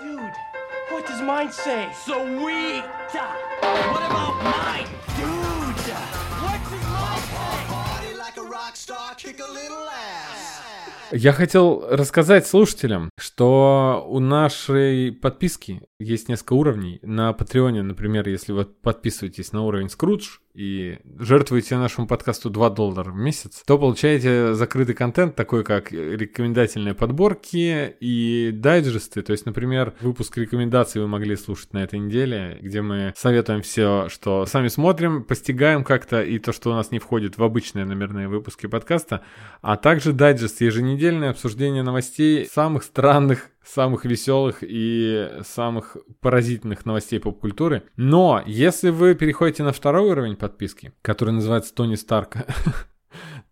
Dude, what does mine say? Sweet! What about mine? Dude, what does mine say? Party like a rock star, kick a little ass. Я хотел рассказать слушателям, что у нашей подписки есть несколько уровней. На Патреоне, например, если вы подписываетесь на уровень Скрудж и жертвуете нашему подкасту 2 доллара в месяц, то получаете закрытый контент, такой как рекомендательные подборки и дайджесты. То есть, например, выпуск рекомендаций вы могли слушать на этой неделе, где мы советуем все, что сами смотрим, постигаем как-то, и то, что у нас не входит в обычные номерные выпуски подкаста, а также дайджест, еженедельное обсуждение новостей самых странных самых веселых и самых поразительных новостей поп-культуры. Но если вы переходите на второй уровень подписки, который называется Тони Старк,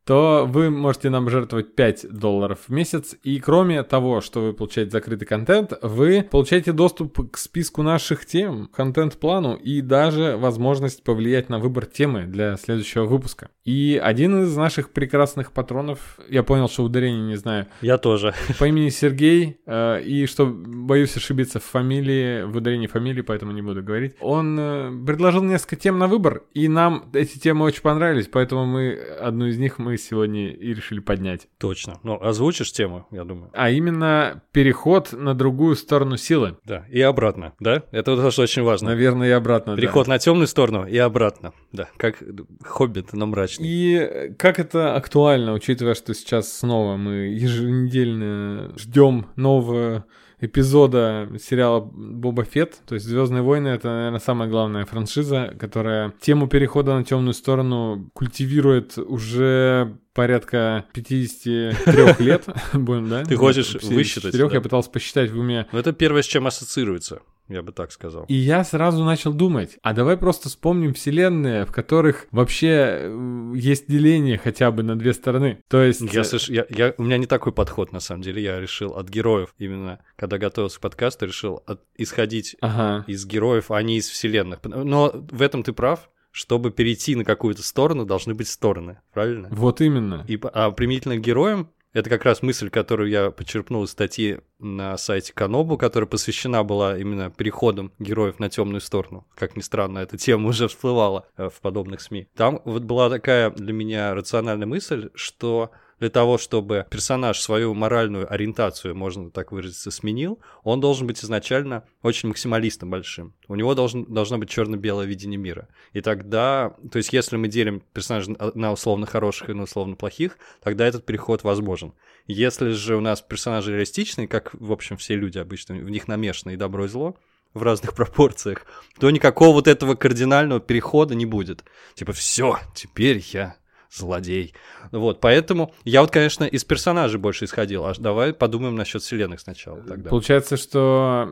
то вы можете нам жертвовать 5 долларов в месяц. И кроме того, что вы получаете закрытый контент, вы получаете доступ к списку наших тем, контент-плану и даже возможность повлиять на выбор темы для следующего выпуска. И один из наших прекрасных патронов, я понял, что ударение не знаю, Я тоже. по имени Сергей, э, и что боюсь ошибиться в фамилии, в ударении фамилии, поэтому не буду говорить. Он э, предложил несколько тем на выбор, и нам эти темы очень понравились, поэтому мы одну из них мы сегодня и решили поднять. Точно. Ну, озвучишь тему, я думаю. А именно переход на другую сторону силы. Да, и обратно, да? Это тоже очень важно. Наверное, и обратно. да. Переход на темную сторону и обратно. Да, как хоббит на мрачный. И как это актуально, учитывая, что сейчас снова мы еженедельно ждем нового эпизода сериала Боба Фетт, то есть Звездные войны это, наверное, самая главная франшиза, которая тему перехода на темную сторону культивирует уже порядка 53 лет, будем, да? Ты хочешь высчитать, 54, да? я пытался посчитать в уме. Ну, это первое, с чем ассоциируется, я бы так сказал. И я сразу начал думать, а давай просто вспомним вселенные, в которых вообще э, есть деление хотя бы на две стороны. То есть... Я, слыш- я, я- у меня не такой подход, на самом деле. Я решил от героев, именно когда готовился к подкасту, решил от- исходить Ага. из героев, а не из вселенных. Но в этом ты прав. Чтобы перейти на какую-то сторону, должны быть стороны, правильно? Вот именно. И, а применительно к героям, это как раз мысль, которую я подчерпнул из статьи на сайте Канобу, которая посвящена была именно переходам героев на темную сторону. Как ни странно, эта тема уже всплывала э, в подобных СМИ. Там вот была такая для меня рациональная мысль, что для того, чтобы персонаж свою моральную ориентацию, можно так выразиться, сменил, он должен быть изначально очень максималистом большим. У него должен, должно быть черно-белое видение мира. И тогда, то есть если мы делим персонажей на- на условно хороших и на условно плохих, тогда этот переход возможен. Если же у нас персонажи реалистичные, как, в общем, все люди обычно, в них намешано и добро, и зло, в разных пропорциях, то никакого вот этого кардинального перехода не будет. Типа, все, теперь я злодей. Вот, поэтому я вот, конечно, из персонажей больше исходил. А давай подумаем насчет вселенных сначала тогда. Получается, что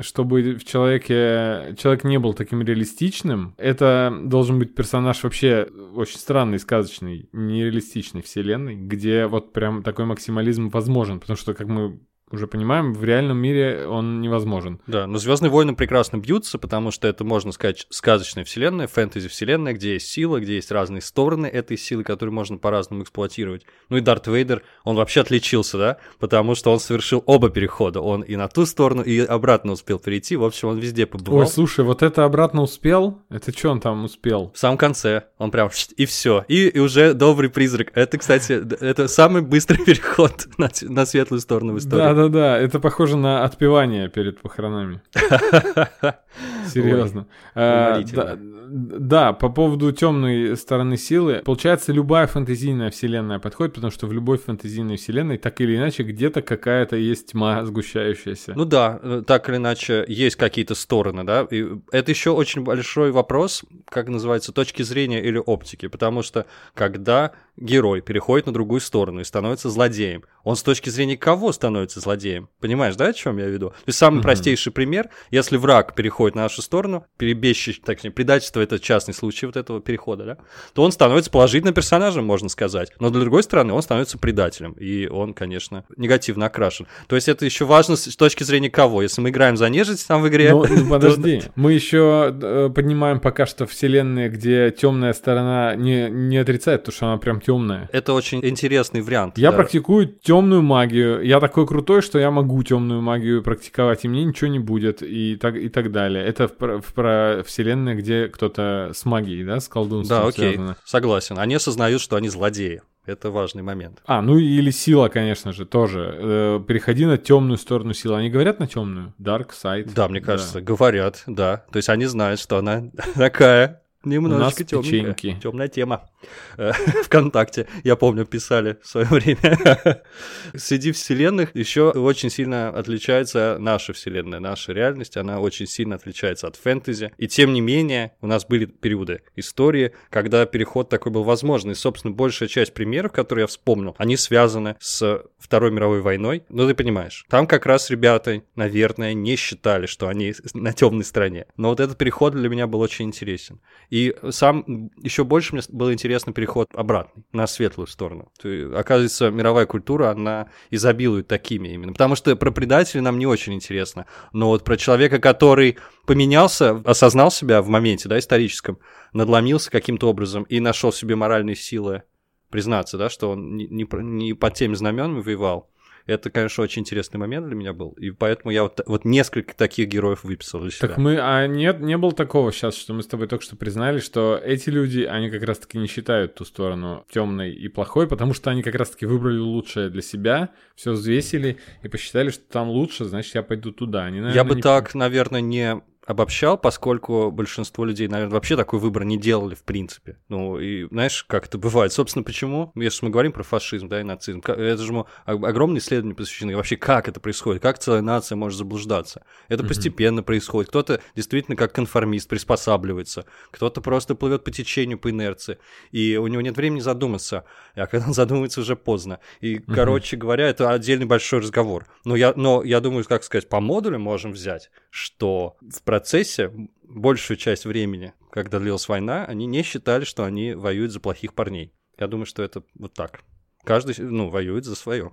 чтобы в человеке человек не был таким реалистичным, это должен быть персонаж вообще очень странный, сказочный, нереалистичной вселенной, где вот прям такой максимализм возможен, потому что, как мы уже понимаем, в реальном мире он невозможен. Да, но Звездные войны прекрасно бьются, потому что это, можно сказать, сказочная вселенная, фэнтези-вселенная, где есть сила, где есть разные стороны этой силы, которые можно по-разному эксплуатировать. Ну и Дарт Вейдер, он вообще отличился, да, потому что он совершил оба перехода. Он и на ту сторону, и обратно успел перейти. В общем, он везде побывал. Ой, слушай, вот это обратно успел? Это что он там успел? В самом конце он прям и все. И, и уже добрый призрак. Это, кстати, это самый быстрый переход на, на светлую сторону в истории. Да-да-да, это похоже на отпевание перед похоронами. Серьезно. А, уморительно. да, да, по поводу темной стороны силы. Получается, любая фэнтезийная вселенная подходит, потому что в любой фэнтезийной вселенной так или иначе где-то какая-то есть тьма сгущающаяся. Ну да, э, так или иначе, есть какие-то стороны, да. И это еще очень большой вопрос, как называется, точки зрения или оптики. Потому что когда герой переходит на другую сторону и становится злодеем, он с точки зрения кого становится злодеем? Понимаешь, да, о чем я веду? То есть самый Мгм. простейший пример, если враг переходит на нашу сторону, перебежчик, точнее, предательство это частный случай вот этого перехода, да, то он становится положительным персонажем, можно сказать. Но, с другой стороны, он становится предателем. И он, конечно, негативно окрашен. То есть это еще важно с точки зрения кого. Если мы играем за нежить там в игре... Ну, ну, подожди, мы еще поднимаем пока что вселенные, где темная сторона не, не отрицает то, что она прям темная. Это очень интересный вариант. Я да. практикую темную магию. Я такой крутой, что я могу темную магию практиковать, и мне ничего не будет, и так, и так далее. Это в, про- в про вселенной, где кто-то с магией, да, с колдунством Да, окей, связано. согласен. Они осознают, что они злодеи. Это важный момент. А, ну или сила, конечно же, тоже. Э, переходи на темную сторону силы. Они говорят на темную? Dark side. Да, мне кажется, говорят, да. То есть они знают, что она такая немножечко темная. Темная тема. Вконтакте, я помню, писали в свое время. Среди вселенных еще очень сильно отличается наша вселенная, наша реальность, она очень сильно отличается от фэнтези. И тем не менее, у нас были периоды истории, когда переход такой был возможен. И, собственно, большая часть примеров, которые я вспомнил, они связаны с Второй мировой войной. Ну, ты понимаешь, там как раз ребята, наверное, не считали, что они на темной стороне. Но вот этот переход для меня был очень интересен. И сам еще больше мне был интересный переход обратный, на светлую сторону. Оказывается, мировая культура, она изобилует такими именно. Потому что про предателей нам не очень интересно. Но вот про человека, который поменялся, осознал себя в моменте, да, историческом, надломился каким-то образом и нашел в себе моральные силы признаться, да, что он не, не, не под теми знаменами воевал. Это, конечно, очень интересный момент для меня был. И поэтому я вот, вот несколько таких героев выписал для себя. Так мы, а нет, не было такого сейчас, что мы с тобой только что признали, что эти люди, они как раз-таки не считают ту сторону темной и плохой, потому что они как раз-таки выбрали лучшее для себя, все взвесили и посчитали, что там лучше, значит, я пойду туда. Они, Я наверное, бы не- так, наверное, не обобщал, поскольку большинство людей, наверное, вообще такой выбор не делали в принципе. Ну, и знаешь, как это бывает. Собственно, почему? Если мы говорим про фашизм, да, и нацизм, это же огромные исследования посвящены вообще, как это происходит, как целая нация может заблуждаться. Это постепенно происходит. Кто-то действительно как конформист приспосабливается, кто-то просто плывет по течению, по инерции, и у него нет времени задуматься, а когда он задумывается, уже поздно. И, короче говоря, это отдельный большой разговор. Но я, но я думаю, как сказать, по модулю можем взять, что в процессе большую часть времени, когда длилась война, они не считали, что они воюют за плохих парней. Я думаю, что это вот так. Каждый, ну, воюет за свое.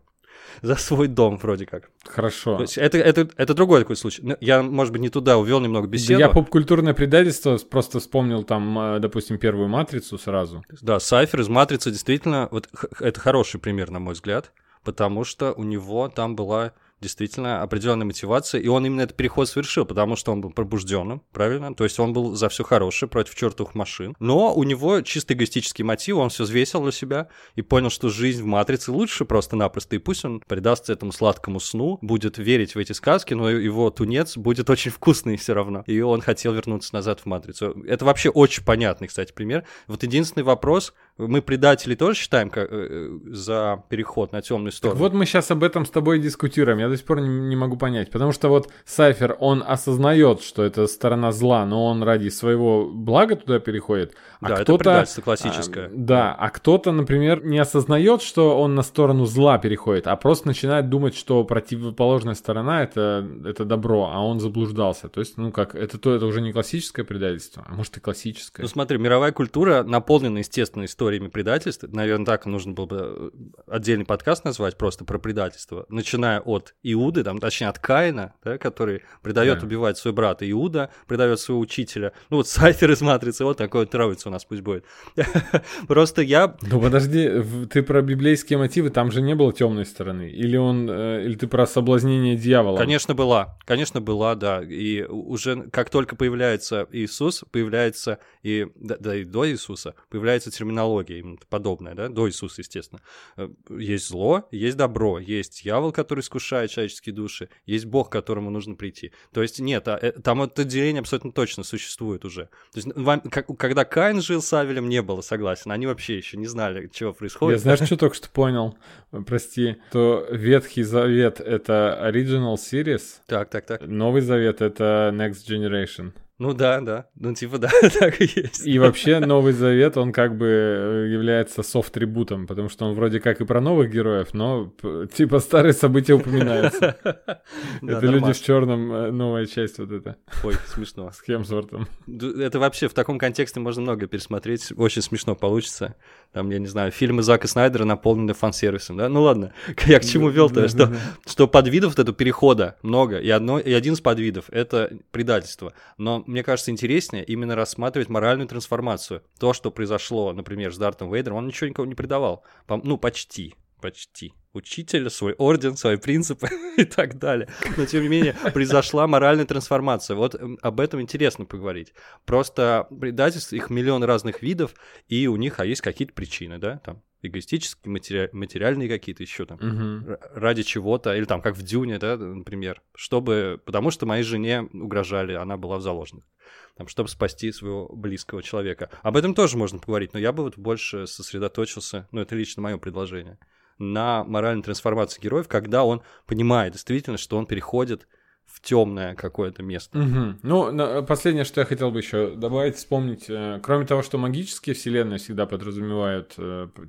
За свой дом, вроде как. Хорошо. Это, это, это другой такой случай. Ну, Я, может быть, не туда увел немного Да беседу. я поп-культурное предательство просто вспомнил там, э, допустим, первую матрицу сразу. Да, Сайфер из Матрицы действительно, вот это хороший пример, на мой взгляд, потому что у него там была действительно определенная мотивация, и он именно этот переход совершил, потому что он был пробужденным, правильно? То есть он был за все хорошее против чертовых машин. Но у него чисто эгоистический мотив, он все взвесил для себя и понял, что жизнь в Матрице лучше просто-напросто, и пусть он предастся этому сладкому сну, будет верить в эти сказки, но его тунец будет очень вкусный все равно. И он хотел вернуться назад в Матрицу. Это вообще очень понятный, кстати, пример. Вот единственный вопрос, мы предатели тоже считаем как, э, э, за переход на темную Так сторону? вот мы сейчас об этом с тобой дискутируем. Я до сих пор не, не могу понять. Потому что вот Сайфер, он осознает, что это сторона зла, но он ради своего блага туда переходит. А Да, это кто-то, предательство классическое. а, да, а кто-то, например, не осознает, что он на сторону зла переходит, а просто начинает думать, что противоположная сторона это, это добро, а он заблуждался. То есть, ну как, это то, это уже не классическое предательство, а может и классическое. Ну смотри, мировая культура наполнена, естественно, историями предательств. Наверное, так нужно было бы э, отдельный подкаст назвать просто про предательство. Начиная от Иуды, там, точнее, от Каина, да, который предает Да. убивать своего брата Иуда, предает своего учителя. Ну вот Сайфер из Матрицы, вот такой вот троица у нас пусть будет. Просто я Ну подожди, ты про библейские мотивы, там же не было темной стороны. Или он, э, или ты про соблазнение дьявола? Конечно, была. Конечно, была, да. И уже как только появляется Иисус, появляется и, да, да, и до Иисуса, появляется терминология именно подобная, да, до Иисуса, естественно. Э, Есть зло, есть добро, есть дьявол, который искушает человеческие души, есть Бог, к которому нужно прийти. То есть нет, а, э, там это деление абсолютно точно существует уже. То есть вам- как- когда Каин жил с Авелем, не было согласен. Они вообще еще не знали, чего Я происходит. знаешь, что только что понял? Э, Прости, то Ветхий Завет — это Original Series, Так, так, так. Новый Завет — это Next Generation. Ну да, да. Ну типа да, так и есть. И вообще Новый Завет, он как бы э, является софт-трибутом, потому что он вроде как и про новых героев, но типа старые события упоминаются. Это люди в черном, новая часть вот эта, Ой, смешно. с Хемсвортом. Это вообще в таком контексте можно много пересмотреть. Очень смешно получится. Там, я не знаю, фильмы Зака Снайдера наполнены фан-сервисом, да? Ну ладно, я к чему вел-то, что, что подвидов вот этого перехода много, и, одно, и один из подвидов — это предательство. Но мне кажется, интереснее именно рассматривать моральную трансформацию. То, что произошло, например, с Дартом Вейдером, он ничего никого не предавал. Ну, почти почти учителя, свой орден, свои принципы и так далее. Но, тем не менее, произошла моральная трансформация. Вот м, об этом интересно поговорить. Просто предательств, их миллион разных видов, и у них, а есть какие-то причины, да, там, эгоистические, матери- материальные какие-то еще там, р- ради чего-то, или там, как в Дюне, да, например, чтобы, потому что моей жене угрожали, она была в заложниках там, чтобы спасти своего близкого человека. Об этом тоже можно поговорить, но я бы вот больше сосредоточился, ну, это лично мое предложение, на моральной трансформации героев, когда он понимает действительно, что он переходит в темное какое-то место. Мгм. Ну, последнее, что я хотел бы еще добавить, вспомнить, э, кроме того, что магические вселенные всегда подразумевают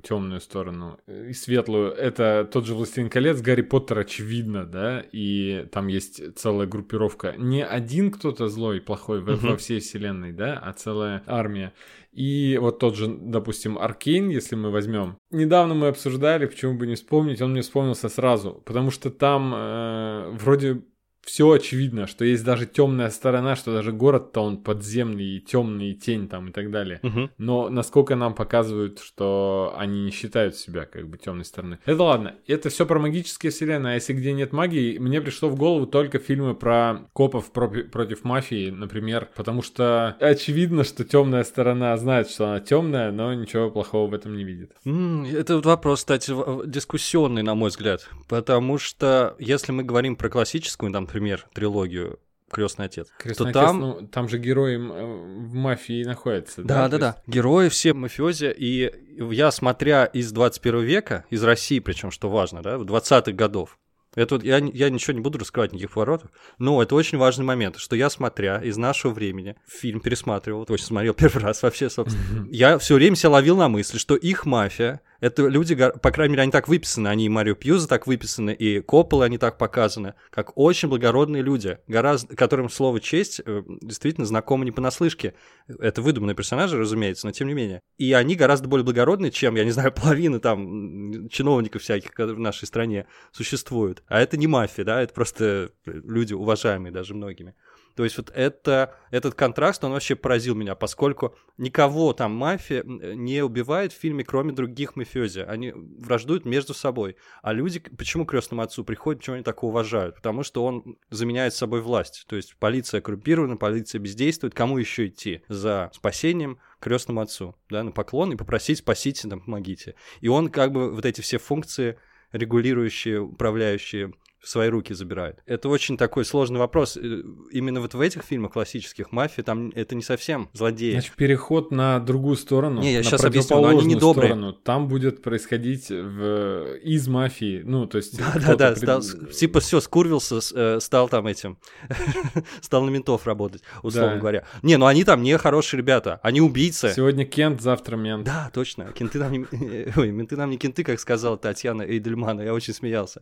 темную сторону э, и светлую, это тот же Властелин колец, Гарри Поттер, очевидно, да, и там есть целая группировка. Не один кто-то злой, плохой во, во всей вселенной, да, а целая армия. И вот тот же, допустим, Аркейн, если мы возьмем. Недавно мы обсуждали, почему бы не вспомнить, он мне вспомнился сразу, потому что там э, вроде все очевидно, что есть даже темная сторона, что даже город-то он подземный, и темный, и тень там и так далее. Мгм. Но насколько нам показывают, что они не считают себя как бы темной стороной. Это ладно, это все про магические вселенные, а если где нет магии, мне пришло в голову только фильмы про копов пропи- против мафии, например, потому что очевидно, что темная сторона знает, что она темная, но ничего плохого в этом не видит. М, Это вот вопрос, кстати, дискуссионный, на мой взгляд. Потому что если мы говорим про классическую, там, например, трилогию Крестный отец, Крестный то отец, там ну, там же герои э, в мафии находятся. Да, да, да. есть- Герои все мафиози. И я, смотря из 21 века, из России, причем, что важно, да, 20-х годов, это я, я ничего не буду раскрывать, никаких поворотов, но это очень важный момент, что я, смотря из нашего времени, фильм пересматривал, точно смотрел первый раз вообще, собственно, я все время себя ловил на мысли, что их мафия, это люди, по крайней мере, они так выписаны, они и Марио Пьюза так выписаны, и Коппола они так показаны, как очень благородные люди, гораздо, которым слово «честь» э, действительно знакомо не понаслышке. Это выдуманные персонажи, разумеется, но тем не менее. И они гораздо более благородные, чем, я не знаю, половина там чиновников всяких, в нашей стране существуют. А это не мафия, да, это просто люди уважаемые даже многими. То есть вот это, этот контраст, он вообще поразил меня, поскольку никого там мафия м, не убивает в фильме, кроме других мафиози. Они враждуют между собой. А люди, почему крестному отцу приходят, почему они так уважают? Потому что он заменяет собой власть. То есть полиция коррумпирована, полиция бездействует. Кому еще идти за спасением? крестному отцу, да, на поклон и попросить спасите, там, помогите. И он как бы вот эти все функции регулирующие, управляющие в свои руки забирает. Это очень такой сложный вопрос. Э, Именно вот в этих фильмах классических мафии там это не совсем злодеи. Значит, переход на другую сторону. Не, я на щас объясню, но они недобрые. сторону, Там будет происходить в... из мафии. Ну, то есть... Да, кто-то да, да, пред- стал, типа все, скурвился, э, стал там этим, стал на ментов работать, условно Да. говоря. Не, ну они там не хорошие ребята, они убийцы. Сегодня Кент, завтра мент. Да, точно. Кенты нам не... Ой, менты нам не кенты, как сказала Татьяна Эйдельмана. Я очень смеялся.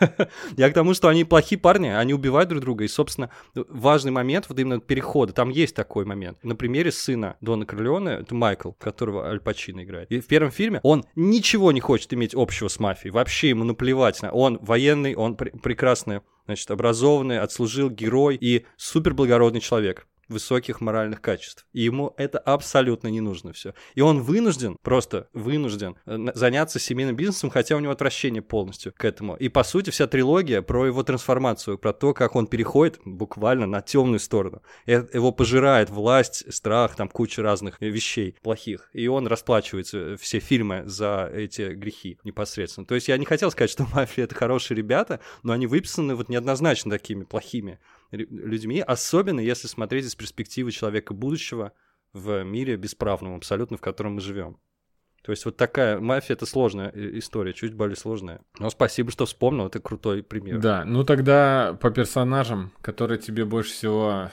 Я к тому, что они плохие парни, они убивают друг друга. И, собственно, важный момент, вот именно перехода, там есть такой момент. На примере сына Дона Корлеоне, это Майкл, которого Аль Пачино играет. И в первом фильме он ничего не хочет иметь общего с мафией. Вообще ему наплевать. на- Он военный, он пр- прекрасный, значит, образованный, отслужил герой и супер благородный человек высоких моральных качеств. И ему это абсолютно не нужно все. И он вынужден, просто вынужден э, заняться семейным бизнесом, хотя у него отвращение полностью к этому. И по сути вся трилогия про его трансформацию, про то, как он переходит буквально на темную сторону. Э, Его пожирает власть, страх, там куча разных вещей плохих. И он расплачивается э, все фильмы за эти грехи непосредственно. То есть я не хотел сказать, что мафия это хорошие ребята, но они выписаны вот неоднозначно такими плохими людьми, особенно если смотреть из перспективы человека будущего в мире бесправном абсолютно, в котором мы живем. То есть вот такая мафия это сложная э, история, чуть более сложная. Но спасибо, что вспомнил, это крутой пример. Да, ну тогда по персонажам, которые тебе больше всего...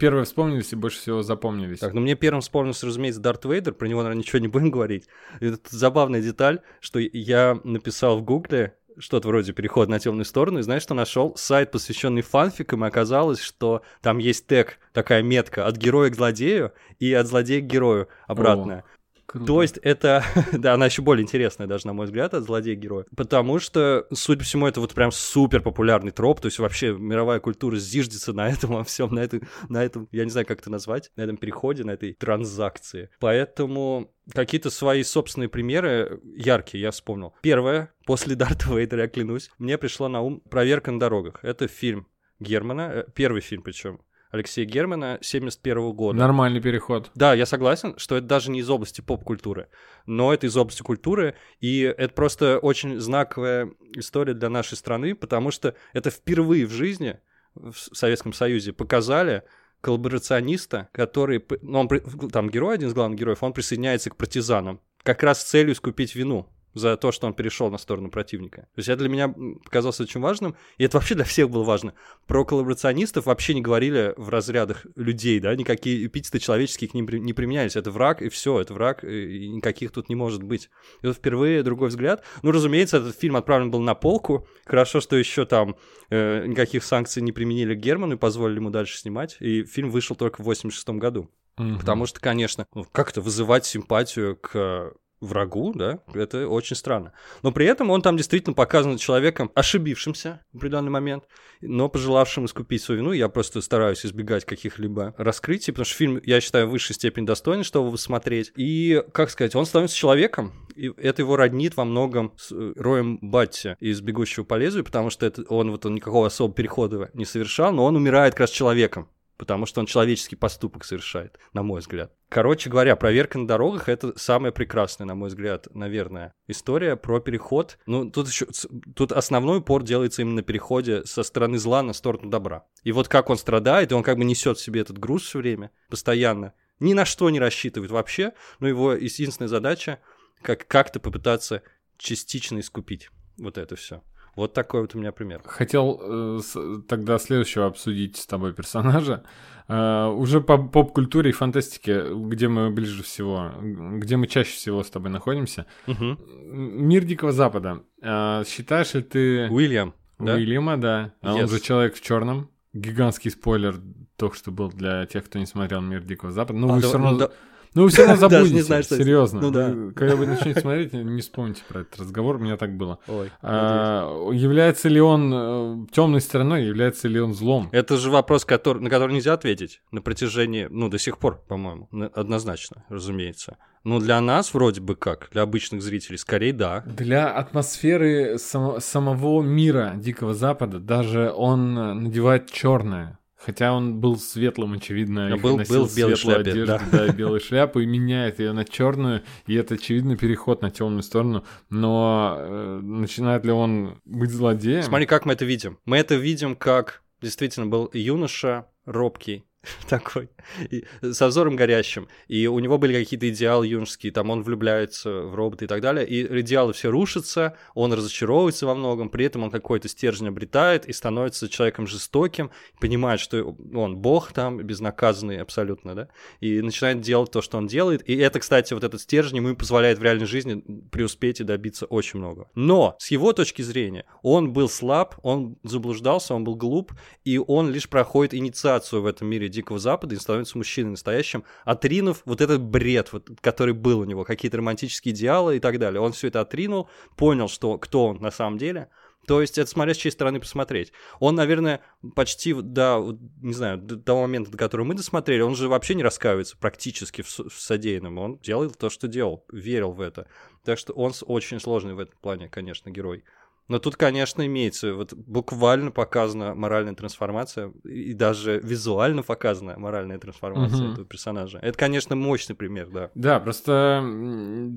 Первые вспомнились и больше всего запомнились. Так, ну мне первым вспомнился, разумеется, Дарт Вейдер, про него, наверное, ничего не будем говорить. Это забавная деталь, что я написал в Гугле что-то вроде переход на темную сторону, и знаешь, что нашел? Сайт, посвященный фанфикам, и оказалось, что там есть тег, такая метка от героя к злодею и от злодея к герою обратная. Круто. То есть это, да, она еще более интересная даже, на мой взгляд, от злодея-героя. Потому что, судя по всему, это вот прям супер популярный троп, то есть вообще мировая культура зиждется на этом во всем, на этом, на этом, я не знаю, как это назвать, на этом переходе, на этой транзакции. Поэтому какие-то свои собственные примеры яркие я вспомнил. Первое, после Дарта Вейдера, я клянусь, мне пришло на ум «Проверка на дорогах». Это фильм Германа, э, первый фильм причем, Алексея Германа 71 года. Нормальный переход. Да, я согласен, что это даже не из области поп-культуры, но это из области культуры, и это просто очень знаковая история для нашей страны, потому что это впервые в жизни в Советском Союзе показали коллаборациониста, который, ну, он, там герой, один из главных героев, он присоединяется к партизанам, как раз с целью искупить вину за то, что он перешел на сторону противника. То есть это для меня показалось очень важным, и это вообще для всех было важно. Про коллаборационистов вообще не говорили в разрядах людей, да, никакие эпитеты человеческие к ним не применялись. Это враг, и все, это враг, и никаких тут не может быть. И вот впервые другой взгляд. Ну, разумеется, этот фильм отправлен был на полку. Хорошо, что еще там э, никаких санкций не применили к Герману и позволили ему дальше снимать. И фильм вышел только в 86 году. Мгм. Потому что, конечно, ну, как-то вызывать симпатию к врагу, да, это очень странно. Но при этом он там действительно показан человеком, ошибившимся в определенный момент, но пожелавшим искупить свою вину. Я просто стараюсь избегать каких-либо раскрытий, потому что фильм, я считаю, в высшей степени достойный, чтобы смотреть. И, как сказать, он становится человеком, и это его роднит во многом с э, Роем Батти из «Бегущего по лезвию», потому что это, он вот он никакого особого перехода не совершал, но он умирает как раз человеком потому что он человеческий поступок совершает, на мой взгляд. Короче говоря, проверка на дорогах это самая прекрасная, на мой взгляд, наверное, история про переход. Ну, тут еще тут основной упор делается именно на переходе со стороны зла на сторону добра. И вот как он страдает, и он как бы несет в себе этот груз все время, постоянно, ни на что не рассчитывает вообще, но его единственная задача как как-то попытаться частично искупить вот это все. Вот такой вот у меня пример. Хотел э, с- тогда следующего обсудить с тобой персонажа. Э, уже по поп-культуре и фантастике, где мы ближе всего, где мы чаще всего с тобой находимся. М, Мир Дикого Запада. Э, считаешь ли ты Уильям, да? Уильяма, да? А Он Yes. же человек в черном. Гигантский спойлер только что был для тех, кто не смотрел Мир Дикого Запада. Ну, А, вы да- все равно, да. Ну, вы все равно Даже не забудете. знаю, что серьезно. Ну да. Когда вы начнете смотреть, не вспомните про этот разговор. У меня так было. Ой. А, является ли он темной стороной, является ли он злом? Это же вопрос, который, на который нельзя ответить на протяжении, ну, до сих пор, по-моему, на- однозначно, разумеется. Но для нас вроде бы как, для обычных зрителей, скорее да. Для атмосферы само- самого мира Дикого Запада даже он э, надевает черное. Хотя он был светлым, очевидно, А и был- носил был в белой шляпе, одежду, да. да, и белую шляпу, и меняет ее на черную, и это очевидно переход на темную сторону. Но э, начинает ли он быть злодеем? Смотри, как мы это видим. Мы это видим, как действительно был юноша робкий, такой, и со взором горящим, и у него были какие-то идеалы юношеские, там он влюбляется в робота и так далее, и идеалы все рушатся, он разочаровывается во многом, при этом он какой-то стержень обретает и становится человеком жестоким, понимает, что он бог там, безнаказанный абсолютно, да, и начинает делать то, что он делает, и это, кстати, вот этот стержень ему позволяет в реальной жизни преуспеть и добиться очень много. Но, с его точки зрения, он был слаб, он заблуждался, он был глуп, и он лишь проходит инициацию в этом мире Дикого Запада и становится мужчиной настоящим, отринув вот этот бред, вот, который был у него, какие-то романтические идеалы и так далее. Он все это отринул, понял, что кто он на самом деле. То есть это смотря с чьей стороны посмотреть. Он, наверное, почти до, не знаю, до того момента, до которого мы досмотрели, он же вообще не раскаивается практически в, в содеянном. Он делал то, что делал, верил в это. Так что он очень сложный в этом плане, конечно, герой. Но тут, конечно, имеется, вот буквально показана моральная трансформация, и даже визуально показана моральная трансформация Мгм. этого персонажа. Это, конечно, мощный пример, да. Да, просто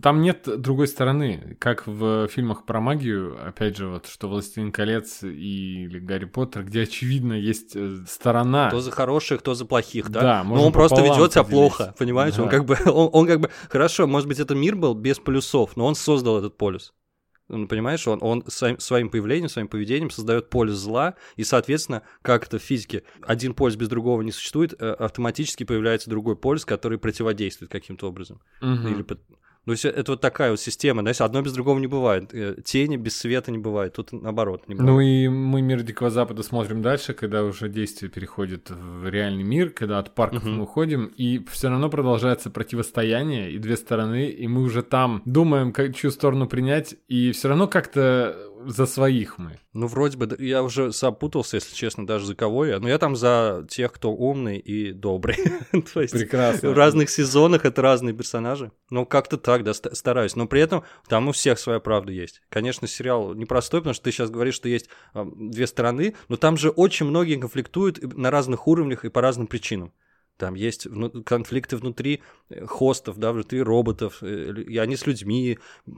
там нет другой стороны. Как в фильмах про магию, опять же, вот что «Властелин колец» и или «Гарри Поттер», где, очевидно, есть э, сторона. Кто за хороших, кто за плохих, да? Да, Но он просто ведет себя плохо, понимаете? Он Да. как бы, он, он как бы, хорошо, может быть, это мир был без полюсов, но он создал этот полюс. Ну, понимаешь, он, он своим, своим появлением, своим поведением создает полюс зла, и, соответственно, как это в физике, один полюс без другого не существует, э, автоматически появляется другой полюс, который противодействует каким-то образом. Мгм. Или есть это вот такая вот система, знаешь, одно без другого не бывает. Э, Тени без света не бывает, тут наоборот не бывает. Ну и мы «Мир Дикого Запада» смотрим дальше, когда уже действие переходит в реальный мир, когда от парков Мгм. мы уходим, и все равно продолжается противостояние, и две стороны, и мы уже там думаем, как, чью сторону принять, и все равно как-то за своих мы. Ну, вроде бы, я уже запутался, если честно, даже за кого я. Но я там за тех, кто умный и добрый. То есть Прекрасно. в разных сезонах это разные персонажи. Ну, как-то так, да, ста- стараюсь. Но при этом там у всех своя правда есть. Конечно, сериал непростой, потому что ты сейчас говоришь, что есть а, две стороны, но там же очень многие конфликтуют на разных уровнях и по разным причинам. Там есть конфликты внутри э, хостов, да, внутри роботов, э, и они с людьми,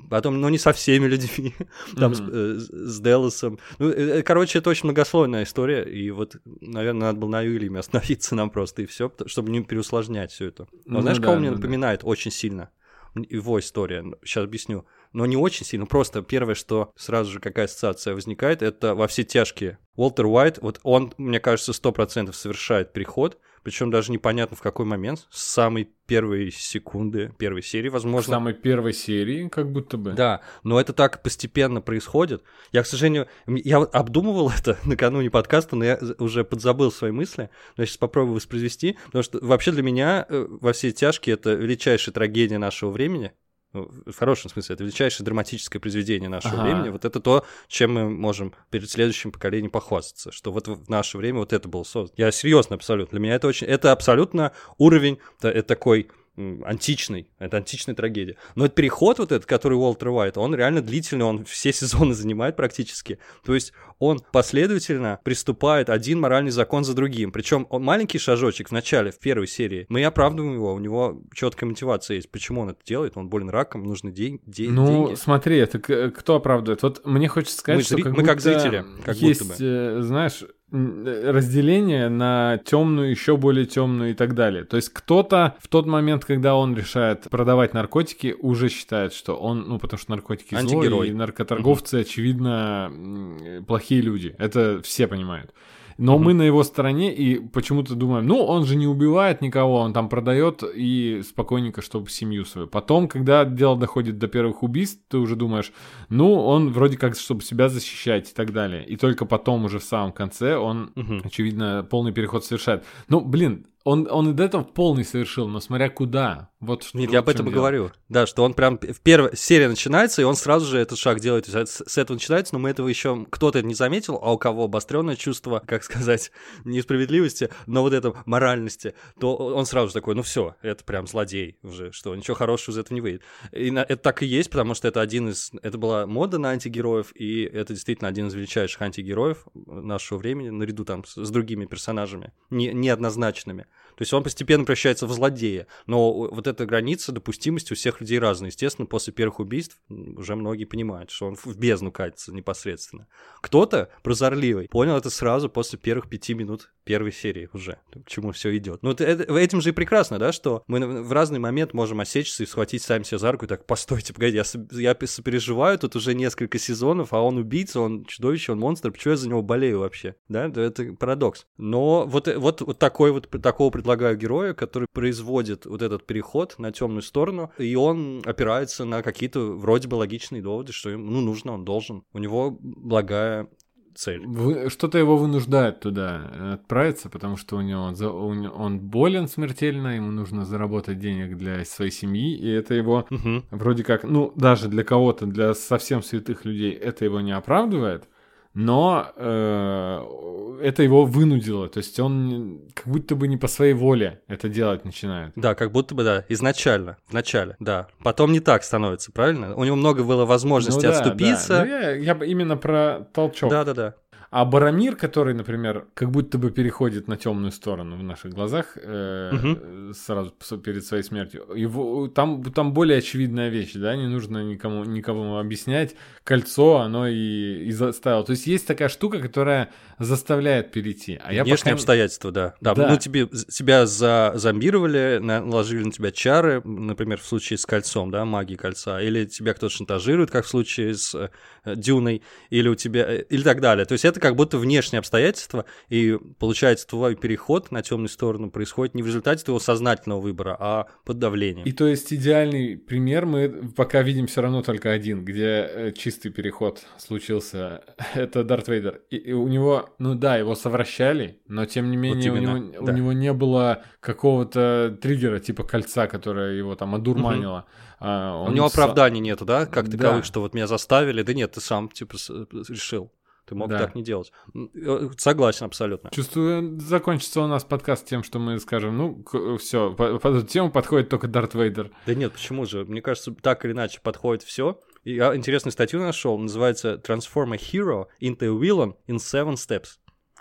потом, но не со всеми людьми, там э, с- с Делосом. Ну, короче, это очень многослойная история, и вот, наверное, надо было на Уильяме остановиться нам просто, и все, чтобы не переусложнять все это. Но Ну знаешь, да, кого мне ну да. напоминает очень сильно? Его история, сейчас объясню. Но не очень сильно, просто первое, что сразу же какая ассоциация возникает, это во все тяжкие. Уолтер Уайт, вот он, мне кажется, сто процентов совершает переход, причем даже непонятно в какой момент, с самой первой секунды первой серии, В возможно. самой первой серии, как будто бы. Да, но это так постепенно происходит. Я, к сожалению, я обдумывал это накануне подкаста, но я уже подзабыл свои мысли. Но я сейчас попробую воспроизвести, потому что вообще для меня э, во все тяжкие это величайшая трагедия нашего времени. Ну, В хорошем смысле, это величайшее драматическое произведение нашего Ага. времени. Вот это то, чем мы можем перед следующим поколением похвастаться, что вот в наше время вот это было создано. Я серьезно абсолютно. Для меня это очень... Это абсолютно уровень та- э, такой античный, это античная трагедия. Но этот переход вот этот, который Уолтер Уайт, он реально длительный, он все сезоны занимает практически. То есть он последовательно приступает один моральный закон за другим. Причем он маленький шажочек в начале, в первой серии. Мы оправдываем его, у него четкая мотивация есть. Почему он это делает? Он болен раком, нужны день, день, Ну, деньги. смотри, это к- кто оправдывает? Вот мне хочется сказать, Мы что зри- как мы как будто зрители, как будто есть, бы. э, знаешь, э, разделение на темную, еще более темную и так далее. То есть кто-то в тот момент, когда он решает продавать наркотики, уже считает, что он, ну, потому что наркотики зло, Антигерой. и наркоторговцы, очевидно, м, плохие люди. Это все понимают. Но мы на его стороне и почему-то думаем, ну, он же не убивает никого, он там продает и спокойненько, чтобы семью свою. Потом, когда дело доходит до первых убийств, ты уже думаешь, ну, он вроде как, чтобы себя защищать и так далее. И только потом, уже в самом конце, он, Мгм. очевидно, полный переход совершает. Ну, блин, он, он и до этого полный совершил, но смотря куда. Вот что- Нет, я об этом и говорю. Да, что он прям в первой серия начинается, и он сразу же этот шаг делает. То есть с этого начинается, но мы этого еще кто-то не заметил, а у кого обостренное чувство, как сказать, несправедливости, но вот это моральности, то он сразу же такой, ну все, это прям злодей уже, что ничего хорошего из этого не выйдет. И на- это так и есть, потому что это один из, это была мода на антигероев, и это действительно один из величайших антигероев нашего времени, наряду там с, с другими персонажами, не, неоднозначными. То есть он постепенно превращается в злодея. Но вот эта граница допустимости у всех людей разная. Естественно, после первых убийств уже многие понимают, что он в бездну катится непосредственно. Кто-то прозорливый понял это сразу после первых пяти минут первой серии уже, к чему все идет. Ну, это, этим же и прекрасно, да, что мы в разный момент можем осечься и схватить сами себя за руку и так, постойте, погоди, я, я сопереживаю тут уже несколько сезонов, а он убийца, он чудовище, он монстр, почему я за него болею вообще? Да, да, это парадокс. Но вот, э- вот, вот такой вот, такого предлагаю героя, который производит вот этот переход на темную сторону, и он опирается на какие-то вроде бы логичные доводы, что ему ну, нужно, он должен. У него благая цель. Вы- Что-то его вынуждает туда э, отправиться, потому что у него за- у он болен смертельно, ему нужно заработать денег для своей семьи, и это его Мгм. вроде как, ну, даже для кого-то, для совсем святых людей это его не оправдывает, но э, это его вынудило, то есть он как будто бы не по своей воле это делать начинает. Да, как будто бы, да, изначально, в начале, да. Потом не так становится, правильно? У него много было возможностей Ну да, отступиться. да. Ну, я, я именно про толчок. Да-да-да. А Барамир, который, например, как будто бы переходит на темную сторону в наших глазах э, Мгм. сразу перед своей смертью, его, там, там более очевидная вещь, да, не нужно никому, никому объяснять. Кольцо, оно и, и заставило. То есть есть такая штука, которая заставляет перейти. А я Внешние пока обстоятельства, да. да. Да. Ну, тебе, тебя за, зомбировали, наложили на тебя чары, например, в случае с кольцом, да, магии кольца, или тебя кто-то шантажирует, как в случае с э, Дюной, или у тебя, э, или так далее. То есть это это как будто внешние обстоятельства, и получается, твой переход на темную сторону происходит не в результате твоего сознательного выбора, а под давлением. И то есть идеальный пример мы пока видим все равно только один, где э, чистый переход случился. Это Дарт Вейдер. И, и у него, ну да, его совращали, но тем не менее у, именно, него, да. у него не было какого-то триггера типа кольца, которое его там одурманило. А, У он него са- оправданий нету, да, как Да. таковых, что вот меня заставили. Да нет, ты сам, типа, с- решил. Ты мог Да. так не делать. Э, Согласен абсолютно. Чувствую, закончится у нас подкаст тем, что мы скажем, ну, все, под эту тему подходит только Дарт Вейдер. Да нет, почему же? Мне кажется, так или иначе подходит все. Я интересную статью нашел, называется Transform a Hero into a Villain in Seven Steps.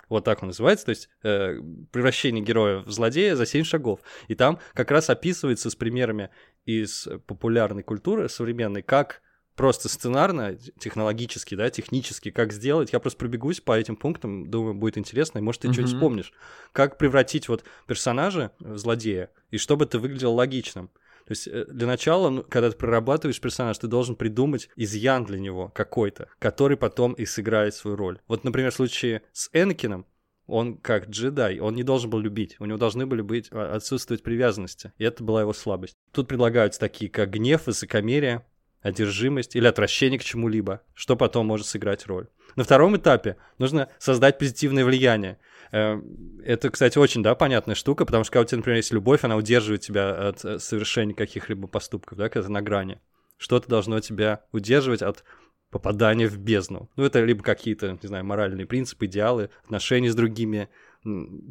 Вот так он называется, то есть э, превращение героя в злодея за 7 шагов. И там как раз описывается с примерами из популярной культуры современной, как просто сценарно, технологически, да, технически, как сделать. Я просто пробегусь по этим пунктам, думаю, будет интересно, и может ты что-нибудь Мгм. вспомнишь. Как превратить вот персонажа в злодея, и чтобы это выглядело логичным. То есть э, для начала, ну, когда ты прорабатываешь персонаж, ты должен придумать изъян для него какой-то, который потом и сыграет свою роль. Вот, например, в случае с Энакином, он как джедай, он не должен был любить, у него должны были быть а, отсутствовать привязанности, и это была его слабость. Тут предлагаются такие, как гнев, высокомерие, одержимость или отвращение к чему-либо, что потом может сыграть роль. На втором этапе нужно создать позитивное влияние. Э, Это, кстати, очень, да, понятная штука, потому что когда у тебя, например, есть любовь, она удерживает тебя от э, совершения каких-либо поступков, да, когда ты на грани. Что-то должно тебя удерживать от попадания в бездну. Ну, это либо какие-то, не знаю, моральные принципы, идеалы, отношения с другими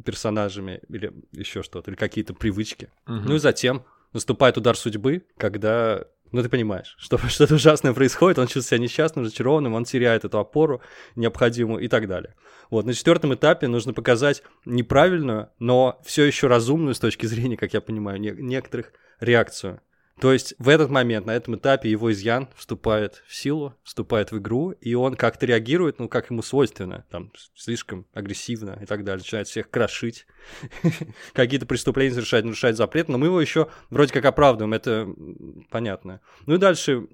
персонажами или еще что-то, или какие-то привычки. Ну и затем наступает удар судьбы, когда, ну ты понимаешь, что что-то ужасное происходит, он чувствует себя несчастным, разочарованным, он теряет эту опору необходимую и так далее. Вот, на четвертом этапе нужно показать неправильную, но все еще разумную с точки зрения, как я понимаю, не- некоторых реакцию. То есть в этот момент, на этом этапе его изъян вступает в силу, вступает в игру, и он как-то реагирует, ну, как ему свойственно, там, слишком агрессивно и так далее, начинает всех крошить, какие-то преступления совершать, нарушать запрет, но мы его еще вроде как оправдываем, это понятно. Ну и дальше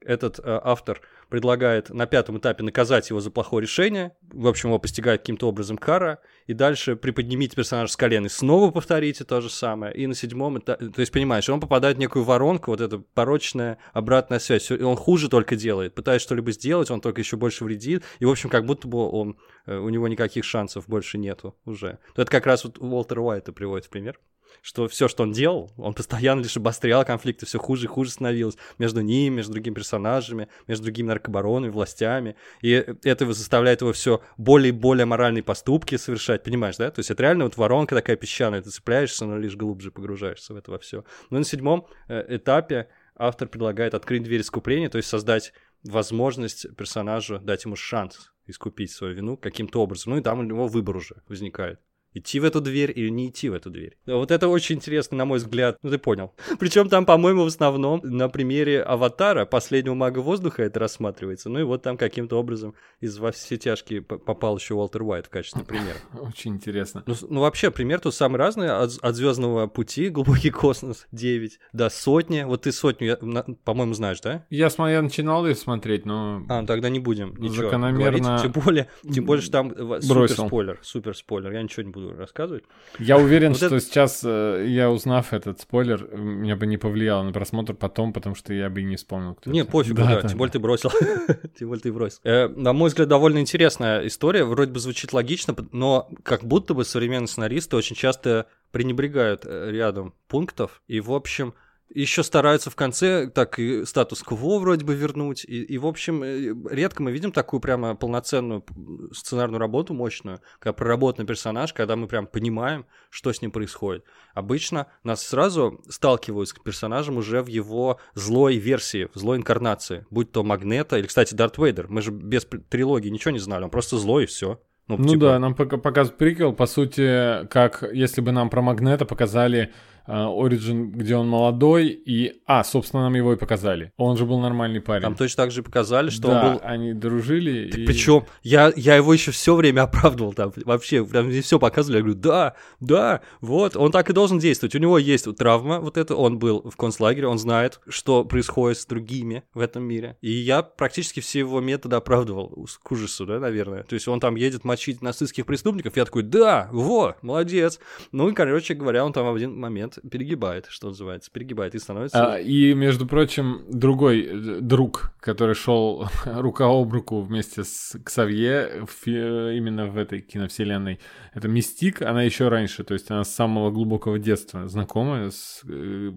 этот э, автор предлагает на пятом этапе наказать его за плохое решение, в общем, его постигает каким-то образом кара, и дальше приподнимите персонажа с колен и снова повторите то же самое, и на седьмом этапе, то есть, понимаешь, он попадает в некую воронку, вот эта порочная обратная связь, и он хуже только делает, пытаясь что-либо сделать, он только еще больше вредит, и, в общем, как будто бы он, э, у него никаких шансов больше нету уже. То это как раз вот Уолтер Уайта приводит в пример что все, что он делал, он постоянно лишь обострял конфликты, все хуже и хуже становилось между ним, между другими персонажами, между другими наркобаронами, властями. И это заставляет его все более и более моральные поступки совершать, понимаешь, да? То есть это реально вот воронка такая песчаная, ты цепляешься, но лишь глубже погружаешься в это во все. Но на седьмом э, этапе автор предлагает открыть дверь искупления, то есть создать возможность персонажу, дать ему шанс искупить свою вину каким-то образом. Ну и там у него выбор уже возникает. Идти в эту дверь или не идти в эту дверь. Вот это очень интересно, на мой взгляд. Ну, ты понял. Причем там, по-моему, в основном на примере Аватара, последнего мага воздуха, это рассматривается. Ну и вот там каким-то образом из во все тяжкие попал еще Уолтер Уайт в качестве примера. Очень интересно. Ну, ну, вообще, пример тут самый разный. От, от Звездного пути, глубокий космос 9, до сотни. Вот ты сотню, по-моему, знаешь, да? Я, см- я начинал ее смотреть, но... А, ну тогда не будем ничего Закономерно говорить. Тем более, тем более, что там э, супер спойлер, супер спойлер. Я ничего не буду рассказывать. Я уверен, Вот что это- сейчас, э, я узнав этот спойлер, меня бы не повлияло на просмотр потом, потому что я бы и не вспомнил, кто Не, это. пофигу, да, тем более ты бросил. Тем более ты бросил. Э, На мой взгляд, довольно интересная история. Вроде бы звучит логично, но как будто бы современные сценаристы очень часто пренебрегают э, рядом пунктов. И, в общем, еще стараются в конце так и статус-кво вроде бы вернуть. И, и, в общем, э, редко мы видим такую прямо полноценную сценарную работу мощную, когда проработанный персонаж, когда мы прям понимаем, что с ним происходит. Обычно нас сразу сталкивают с персонажем уже в его злой версии, в злой инкарнации, будь то Магнета или, кстати, Дарт Вейдер. Мы же без трилогии ничего не знали, он просто злой и все. Ну типа, да, нам пока показывают приквел, по сути, как если бы нам про Магнета показали Origin, где он молодой, и... А, собственно, нам его и показали. Он же был нормальный парень. Там точно так же показали, что да, он был... они дружили. и... Причем я, я его еще все время оправдывал там. Вообще, прям мне все показывали. Я говорю, да, да, вот, он так и должен действовать. У него есть вот травма, вот это, он был в концлагере, он знает, что происходит с другими в этом мире. И я практически все его методы оправдывал к ужасу, да, наверное. То есть он там едет мочить нацистских преступников, я такой, да, во, молодец. Ну и, короче говоря, он там в один момент перегибает, что называется, перегибает и становится... А, и, между прочим, другой э, друг, который шел рука об руку вместе с Ксавье в именно в этой киновселенной, это Мистик, она еще раньше, то есть она с самого глубокого детства знакома с э,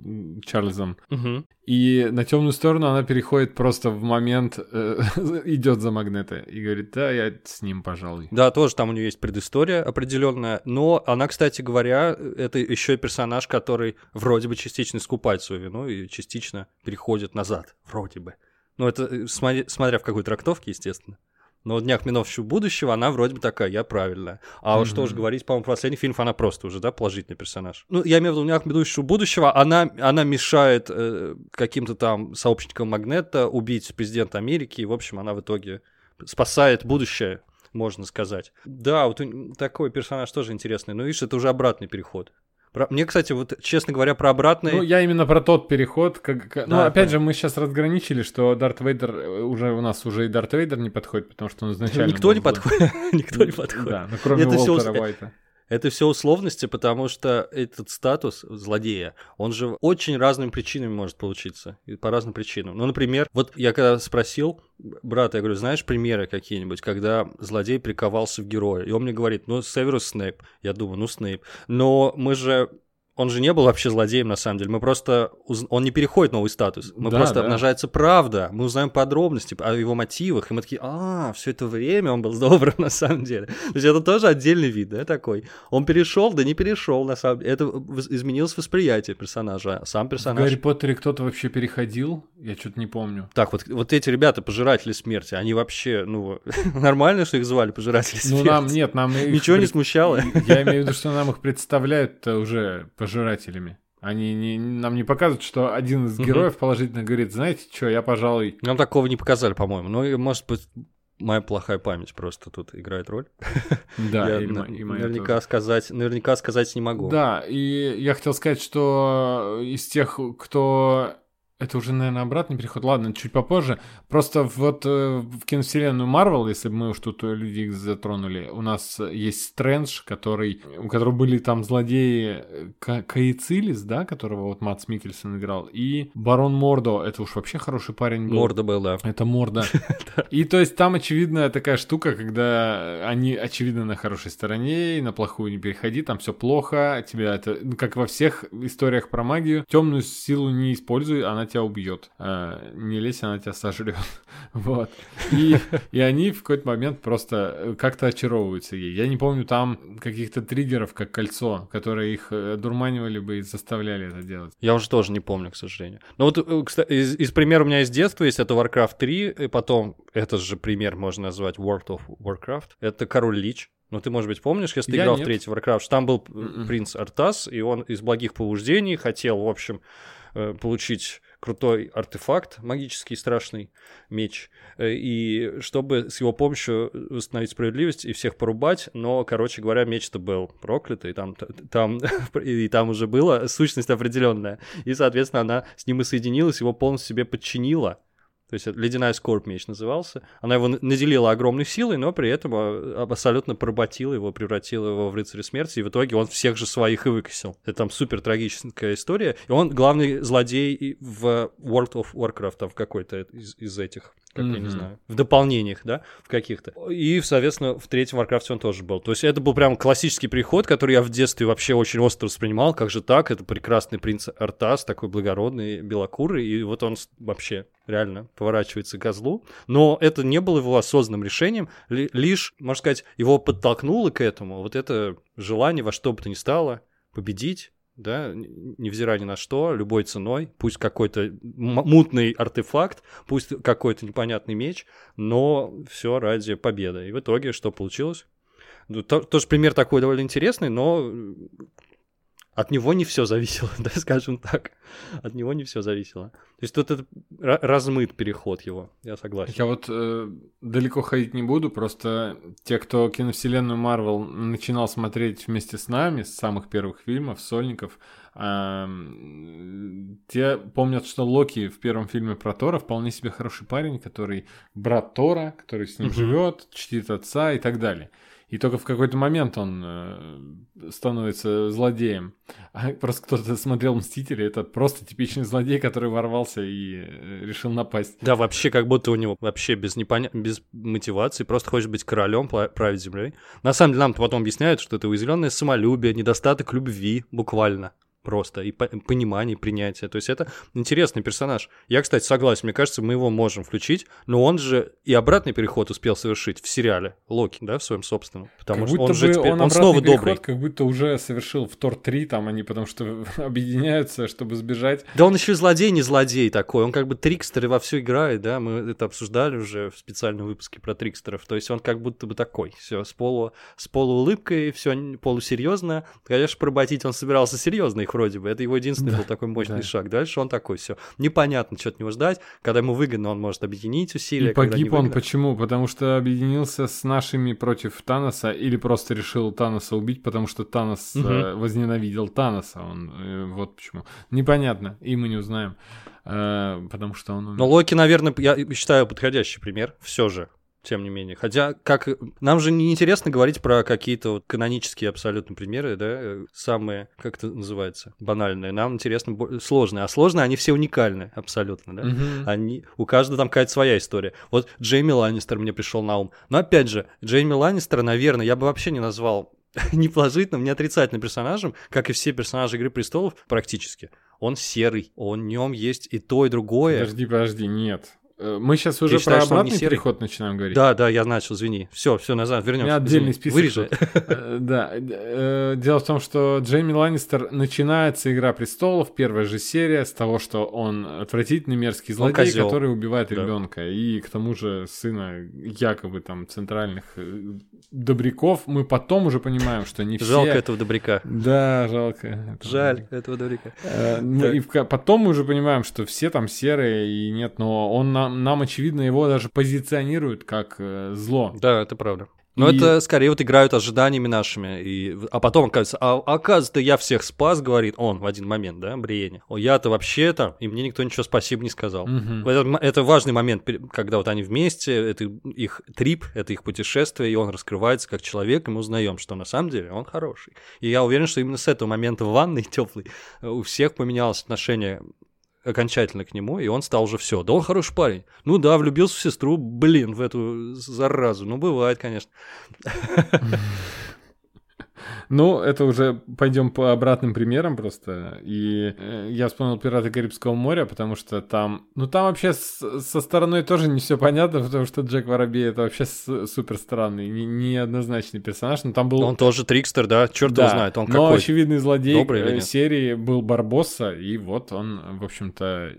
Чарльзом. Мгм. И на темную сторону она переходит просто в момент, э, идет за Магнета и говорит, да, я с ним, пожалуй. Да, тоже там у нее есть предыстория определенная, но она, кстати говоря, это еще и персонаж, который вроде бы частично искупает свою вину и частично переходит назад, вроде бы. Ну, это э, смотря в какой трактовке, естественно. Но в «Днях минувшего будущего» она вроде бы такая, я правильная. А вот что уж говорить, по-моему, про последних фильмов она просто уже, да, положительный персонаж. Ну, я имею в виду, в «Днях минувшего будущего» она, она мешает э, каким-то там сообщникам Магнета убить президента Америки, и, в общем, она в итоге спасает будущее, можно сказать. Да, вот такой персонаж тоже интересный, но видишь, это уже обратный переход. Про- Мне, кстати, вот, честно говоря, про обратный... Ну, я именно про тот переход. Как, ну, Да, опять понятно. же, мы сейчас разграничили, что Дарт Вейдер э, уже у нас уже и Дарт Вейдер не подходит, потому что он изначально. Никто не подходит. Никто не подходит. Да, ну кроме Уолтера Уайта. Это все условности, потому что этот статус злодея, он же очень разными причинами может получиться. И по разным причинам. Ну, например, вот я когда спросил брата, я говорю, знаешь примеры какие-нибудь, когда злодей приковался в героя? И он мне говорит, ну, Северус Снейп. Я думаю, ну, Снейп. Но мы же... Он же не был вообще злодеем, на самом деле. Мы просто... уз- Он не переходит в новый статус. Мы Да, просто да. обнажается правда. Мы узнаем подробности о его мотивах. И мы такие, а, все это время он был добрым, на самом деле. То есть это тоже отдельный вид, да, такой. Он перешел, да не перешел, на самом деле. Это изменилось восприятие персонажа. Сам В персонаж... Гарри Поттере кто-то вообще переходил? Я что-то не помню. Так, вот, вот эти ребята, пожиратели смерти, они вообще, ну, нормально, что их звали пожиратели Ну, смерти? нам нет, нам Ничего не смущало? Я имею в виду, что нам их представляют уже пожирателями. Они не, нам не показывают, что один из героев положительно говорит, знаете что, я, пожалуй... Нам такого не показали, по-моему. Ну, может быть, моя плохая память просто тут играет роль. Да, Я и на- мо- и моя наверняка тоже. сказать, наверняка сказать не могу. Да, и я хотел сказать, что из тех, кто... Это уже, наверное, обратный переход. Ладно, чуть попозже. Просто вот э, в киновселенную Марвел, если бы мы уж тут э, люди их затронули, у нас есть Стрэндж, который, у которого были там злодеи э, Ка- Каицилис, да, которого вот Матс Микельсон играл, и Барон Мордо, это уж вообще хороший парень был. Морда был, да. Это морда. И то есть там очевидная такая штука, когда они очевидно на хорошей стороне, и на плохую не переходи, там все плохо, тебя это, ну, как во всех историях про магию, темную силу не используй, она тебя убьет. А, не лезь, она тебя сожрет. Вот. И, и они в какой-то момент просто э, как-то очаровываются ей. Я не помню там каких-то триггеров, как кольцо, которые их э, дурманивали бы и заставляли это делать. Я уже тоже не помню, к сожалению. Ну вот, э, кстати, из, из примера у меня из детства есть, это Warcraft 3, и потом, этот же пример можно назвать World of Warcraft. Это Король Лич. Ну, ты, может быть, помнишь, если ты Я играл нет. в третий Warcraft, что там был э, Мгм. принц Артас, и он из благих побуждений хотел, в общем, э, получить крутой артефакт, магический страшный меч, э, и чтобы с его помощью восстановить справедливость и всех порубать, но, короче говоря, меч-то был проклятый, там, там, и там уже была сущность определенная, и, соответственно, она с ним и соединилась, его полностью себе подчинила. То есть это ледяная скорбь меч назывался. Она его наделила огромной силой, но при этом а, абсолютно поработила его, превратила его в рыцаря смерти, и в итоге он всех же своих и выкосил. Это там супер трагическая история. И он главный злодей в World of Warcraft, там в какой-то из, из этих, как я не знаю, в дополнениях, да, в каких-то. И, соответственно, в третьем Warcraft он тоже был. То есть это был прям классический приход, который я в детстве вообще очень остро воспринимал. Как же так? Это прекрасный принц Артас, такой благородный, белокурый, и вот он вообще реально поворачивается к козлу. Но это не было его осознанным решением, ли- лишь, можно сказать, его подтолкнуло к этому вот это желание во что бы то ни стало победить, да, невзирая ни на что, любой ценой, пусть какой-то мутный артефакт, пусть какой-то непонятный меч, но все ради победы. И в итоге что получилось? Ну, то- тоже пример такой довольно интересный, но от него не все зависело, да, скажем так. От него не все зависело. То есть тут это ра- размыт переход его, я согласен. Я вот э, далеко ходить не буду, просто те, кто киновселенную Марвел начинал смотреть вместе с нами, с самых первых фильмов, сольников, эм, те помнят, что Локи в первом фильме про Тора вполне себе хороший парень, который брат Тора, который с ним живет, чтит отца и так далее. И только в какой-то момент он э, становится злодеем. А просто кто-то смотрел «Мстители», это просто типичный злодей, который ворвался и э, решил напасть. Да, вообще, как будто у него вообще без, непоня... без мотивации, просто хочет быть королем, править землей. На самом деле, нам потом объясняют, что это уязвленное самолюбие, недостаток любви, буквально. Просто и по- понимание, принятие. То есть это интересный персонаж. Я, кстати, согласен, мне кажется, мы его можем включить, но он же и обратный переход успел совершить в сериале Локи, да, в своем собственном. Потому как что он же теперь, он, он, снова добрый. переход, как будто уже совершил в Тор 3, там они потому что объединяются, чтобы сбежать. Да он еще и злодей, не злодей такой. Он как бы трикстер и во все играет, да. Мы это обсуждали уже в специальном выпуске про трикстеров. То есть он как будто бы такой. Все, с, полу, с полуулыбкой, все полусерьезно. Конечно, поработить он собирался серьезно их вроде бы. Это его единственный был такой мощный да. шаг. Дальше он такой, все. Непонятно, что от него ждать. Когда ему выгодно, он может объединить усилия. И погиб он почему? Потому что объединился с нашими против Таноса или просто решил Таноса убить, потому что Танос э, возненавидел Таноса. Он, э, вот почему. Непонятно, и мы не узнаем. Э, потому что он умер. Но Локи, наверное, я считаю подходящий пример. Все же. Тем не менее. Хотя, как нам же не интересно говорить про какие-то вот канонические абсолютно примеры, да, э, самые, как это называется, банальные. Нам интересно сложные. А сложные, они все уникальны абсолютно, да. Мгм. Они, у каждого там какая-то своя история. Вот Джейми Ланнистер мне пришел на ум. Но опять же, Джейми Ланнистера, наверное, я бы вообще не назвал ни положительным, ни отрицательным персонажем, как и все персонажи Игры престолов, практически. Он серый, он в нем есть и то, и другое. Подожди, подожди, нет. Э, Мы сейчас уже считаешь, про обратный серый? переход начинаем говорить. Да, да, я начал, извини. Все, все, назад, У вернемся. меня отдельный Извини. список. Вырежи. Э, Да. э, Дело в том, что Джейми Ланнистер начинается Игра престолов, первая же серия, с того, что он отвратительный мерзкий злодей, который убивает ребенка. И к тому же сына якобы там центральных добряков. Мы потом уже понимаем, что не все. Жалко этого добряка. Да, жалко. Жаль этого добряка. Ну, и потом мы уже понимаем, что все там серые и нет, но он нам, нам очевидно, его даже позиционирует как э, зло. Да, это правда. Но И- это скорее вот играют ожиданиями нашими. И... А потом, оказывается, а, оказывается, я всех спас, говорит он в один момент, да, Бриене. О, я-то вообще там, и мне никто ничего спасибо не сказал. Вот Это, это важный момент, когда вот они вместе, это их трип, это их путешествие, и он раскрывается как человек, и мы узнаем, что на самом деле он хороший. И я уверен, что именно с этого момента в ванной теплой у всех поменялось отношение окончательно к нему, и он стал уже все. Да он хороший парень. Ну да, влюбился в сестру, блин, в эту заразу. Ну, бывает, конечно. Ну, это уже пойдем по обратным примерам просто. И э, я вспомнил «Пираты Карибского моря», потому что там... Ну, там вообще с- со стороной тоже не все понятно, потому что Джек Воробей — это вообще с- супер странный, не- неоднозначный персонаж. Но там был... Он тоже трикстер, да, черт его Да, знает, он но какой. очевидный злодей Добрый э, серии был Барбосса, и вот он, в общем-то,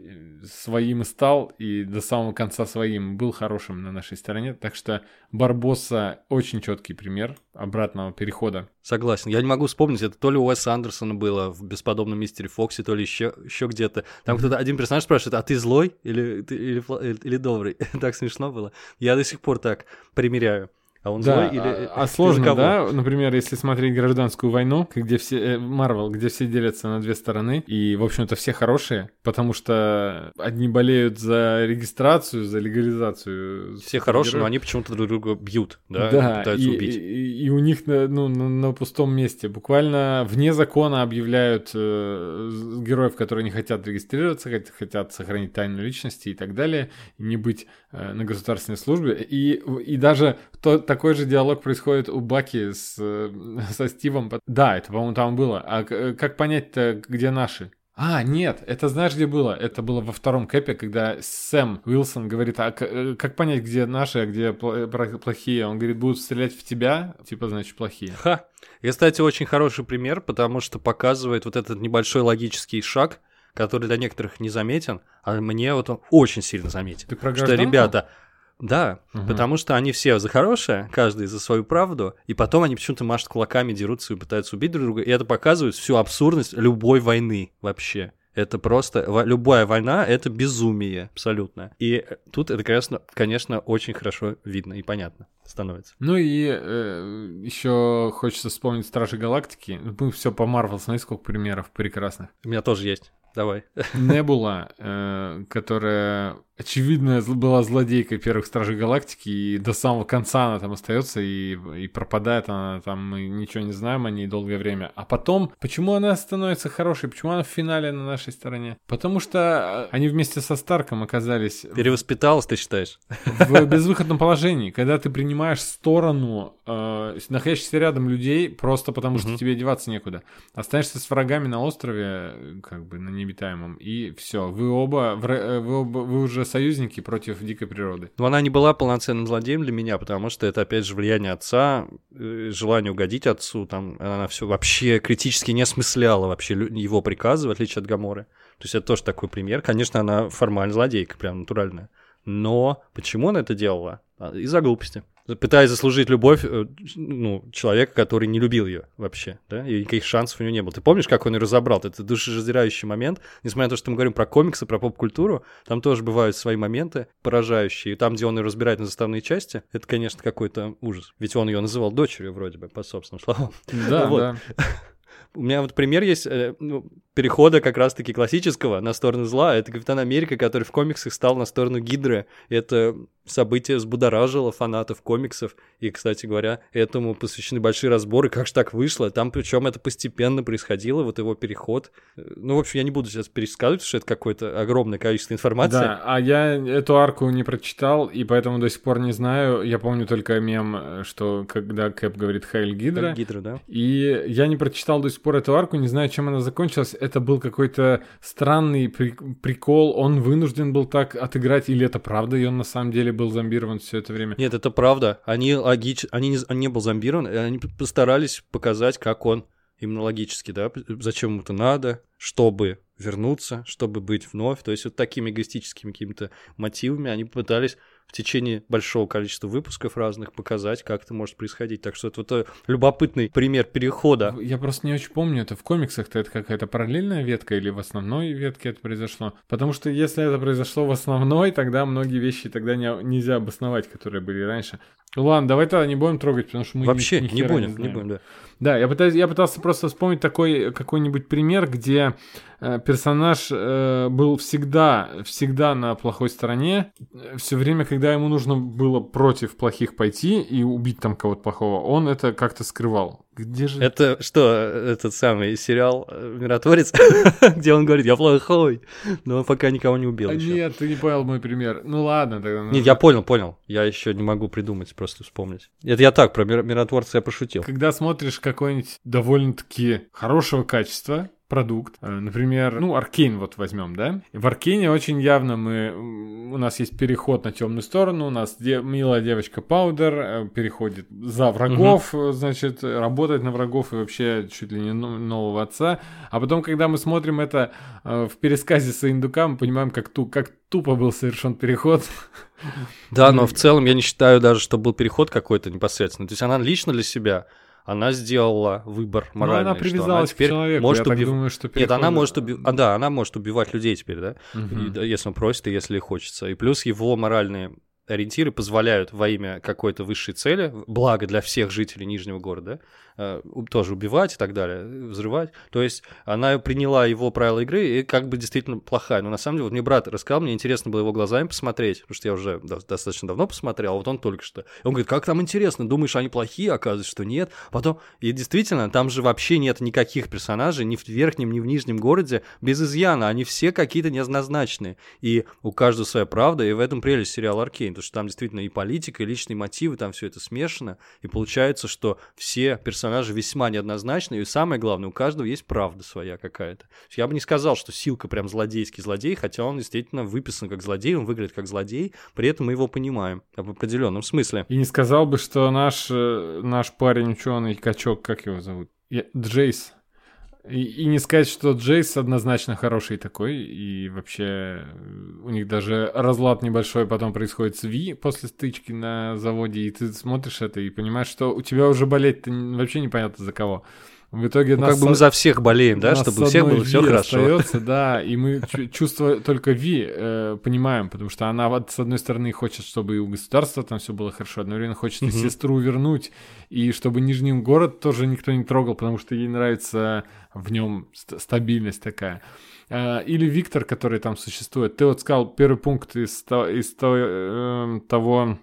своим и стал, и до самого конца своим был хорошим на нашей стороне. Так что Барбосса очень четкий пример обратного перехода. Согласен. Я не могу вспомнить, это то ли у Уэса Андерсона было в «Бесподобном мистере Фоксе», то ли еще, еще где-то. Там кто-то, один персонаж спрашивает, а ты злой или, или, или- или добрый? так смешно было. Я до сих пор так примеряю. А он Да, злой или... а, а сложно, да? Например, если смотреть гражданскую войну, где все э, Марвел, где все делятся на две стороны, и, в общем-то, все хорошие, потому что одни болеют за регистрацию, за легализацию. Все хорошие, но супергероев. они почему-то друг друга бьют, да, Да, пытаются и, убить. И, и у них на, ну, на, на пустом месте буквально вне закона объявляют э, героев, которые не хотят регистрироваться, хот- хотят сохранить тайну личности и так далее, не быть э, на государственной службе. И, и даже то, такой же диалог происходит у Баки с, э, со Стивом. Да, это, по-моему, там было. А э, как понять-то, где наши? А, нет, это знаешь, где было? Это было во втором кэпе, когда Сэм Уилсон говорит, а э, как понять, где наши, а где плохие? Он говорит, будут стрелять в тебя, типа, значит, плохие. Ха. И, кстати, очень хороший пример, потому что показывает вот этот небольшой логический шаг, который для некоторых не заметен, а мне вот он очень сильно заметен. Ты про Что, ребята, Да, Мгм. потому что они все за хорошее, каждый за свою правду, и потом они почему-то машут кулаками, дерутся и пытаются убить друг друга, и это показывает всю абсурдность любой войны вообще. Это просто... Любая война — это безумие абсолютно. И э, тут это, конечно, конечно, очень хорошо видно и понятно становится. Ну и еще хочется вспомнить Стражи Галактики. Мы все по Марвел, смотри, сколько примеров прекрасных. У меня тоже есть. Давай. Небула, э, которая очевидно была злодейкой первых Стражей Галактики, и до самого конца она там остается и, и пропадает она там, мы ничего не знаем о ней долгое время. А потом, почему она становится хорошей, почему она в финале на нашей стороне? Потому что э, они вместе со Старком оказались Перевоспиталась, ты считаешь? в безвыходном положении, когда ты принимаешь сторону э, находящихся рядом людей просто потому, что тебе деваться некуда. Останешься с врагами на острове, э, как бы на необитаемом, и все. Вы оба, э, вы оба, вы уже союзники против дикой природы. Но она не была полноценным злодеем для меня, потому что это, опять же, влияние отца, э, желание угодить отцу, там она все вообще критически не осмысляла вообще его приказы, в отличие от Гаморы. То есть это тоже такой пример. Конечно, она формально злодейка, прям натуральная. Но почему она это делала? А, Из-за глупости. Пытаясь заслужить любовь э, ну, человека, который не любил ее вообще, да, и никаких шансов у него не было. Ты помнишь, как он ее разобрал? Это душераздирающий момент. Несмотря на то, что мы говорим про комиксы, про поп-культуру, там тоже бывают свои моменты поражающие. И там, где он ее разбирает на заставные части, это, конечно, какой-то ужас. Ведь он ее называл дочерью вроде бы, по собственным словам. Да, Вот. да. У меня вот пример есть э, ну, перехода как раз-таки классического на сторону зла. Это Капитан Америка, который в комиксах стал на сторону Гидры. Это событие взбудоражило фанатов комиксов. И, кстати говоря, этому посвящены большие разборы, как же так вышло. Там причем это постепенно происходило, вот его переход. Э, Ну, в общем, я не буду сейчас пересказывать, что это какое-то огромное количество информации. Да, а я эту арку не прочитал, и поэтому до сих пор не знаю. Я помню только мем, э, что когда Кэп говорит «Хайль Гидра», Как Гидра, да? И я не прочитал до сих пор эту арку, не знаю, чем она закончилась. Это был какой-то странный при- прикол. Он вынужден был так отыграть, или это правда, и он на самом деле был зомбирован все это время. Нет, это правда. Они логич... они не... он не был зомбирован, они постарались показать, как он именно логически, да, зачем ему это надо, чтобы вернуться, чтобы быть вновь. То есть вот такими эгоистическими какими-то мотивами они пытались в течение большого количества выпусков разных показать, как это может происходить. Так что это вот э, любопытный пример перехода. Я просто не очень помню, это в комиксах-то это какая-то параллельная ветка или в основной ветке это произошло. Потому что если это произошло в основной, тогда многие вещи тогда не, нельзя обосновать, которые были раньше. Ладно, давай тогда не будем трогать, потому что мы ни- Вообще ни не хера будем, не знаем. будем, да. Да, я, пытаюсь, я пытался просто вспомнить такой какой-нибудь пример, где э, персонаж э, был всегда, всегда на плохой стороне. Все время, когда ему нужно было против плохих пойти и убить там кого-то плохого, он это как-то скрывал. Где же... Это что, этот самый сериал э, «Миротворец», где он говорит, я плохой, но он пока никого не убил А. Нет, ты не понял мой пример. Ну ладно, тогда. Нет, я понял, понял. Я еще не могу придумать, просто вспомнить. Это я так, про мир- миротворца я пошутил. Когда смотришь какой-нибудь довольно-таки хорошего качества продукт, э, например, ну, Аркейн вот возьмем, да? В Аркейне очень явно мы, у нас есть переход на темную сторону, у нас де- милая девочка Паудер э, переходит за врагов, э, значит, работает на врагов и вообще чуть ли не но- нового отца. А потом, когда мы смотрим это в пересказе Саиндука, мы понимаем, как, ту, как тупо был совершен переход. Да, но в целом я не считаю даже, что был переход какой-то непосредственно. То есть она лично для себя, она сделала выбор Но моральный. она что привязалась к теперь человеку, может я так думаю, что Нет, она может убивать... А, да, она может убивать людей теперь, да? И, да, если он просит, и если хочется. И плюс его моральные ориентиры позволяют во имя какой-то высшей цели, благо для всех жителей Нижнего города, тоже убивать и так далее, взрывать. То есть она приняла его правила игры и как бы действительно плохая. Но на самом деле, вот мне брат рассказал, мне интересно было его глазами посмотреть, потому что я уже до- достаточно давно посмотрел, а вот он только что. И он говорит, как там интересно, думаешь, они плохие, оказывается, что нет. Потом, и действительно, там же вообще нет никаких персонажей ни в верхнем, ни в нижнем городе без изъяна, они все какие-то неоднозначные. И у каждого своя правда, и в этом прелесть сериала Аркейн, потому что там действительно и политика, и личные мотивы, там все это смешано, и получается, что все персонажи весьма неоднозначны, и самое главное, у каждого есть правда своя какая-то. Я бы не сказал, что Силка прям злодейский злодей, хотя он действительно выписан как злодей, он выглядит как злодей, при этом мы его понимаем в определенном смысле. И не сказал бы, что наш, э, наш парень ученый качок, как его зовут? Джейс. И, и не сказать, что Джейс однозначно хороший такой, и вообще э, у них даже разлад небольшой потом происходит с Ви после стычки на заводе, и ты смотришь это и понимаешь, что у тебя уже болеть-то вообще непонятно за кого. В итоге Ну, нас как бы мы за всех болеем, да, чтобы у всех было все хорошо. остается, да, и мы чу- чувство только Ви э, понимаем, потому что она вот с одной стороны хочет, чтобы и у государства там все было хорошо, одновременно хочет и сестру вернуть, и чтобы Нижний город тоже никто не трогал, потому что ей нравится в нем ст- стабильность такая. Э, Или Виктор, который там существует. Ты вот сказал первый пункт из, из то- эм, того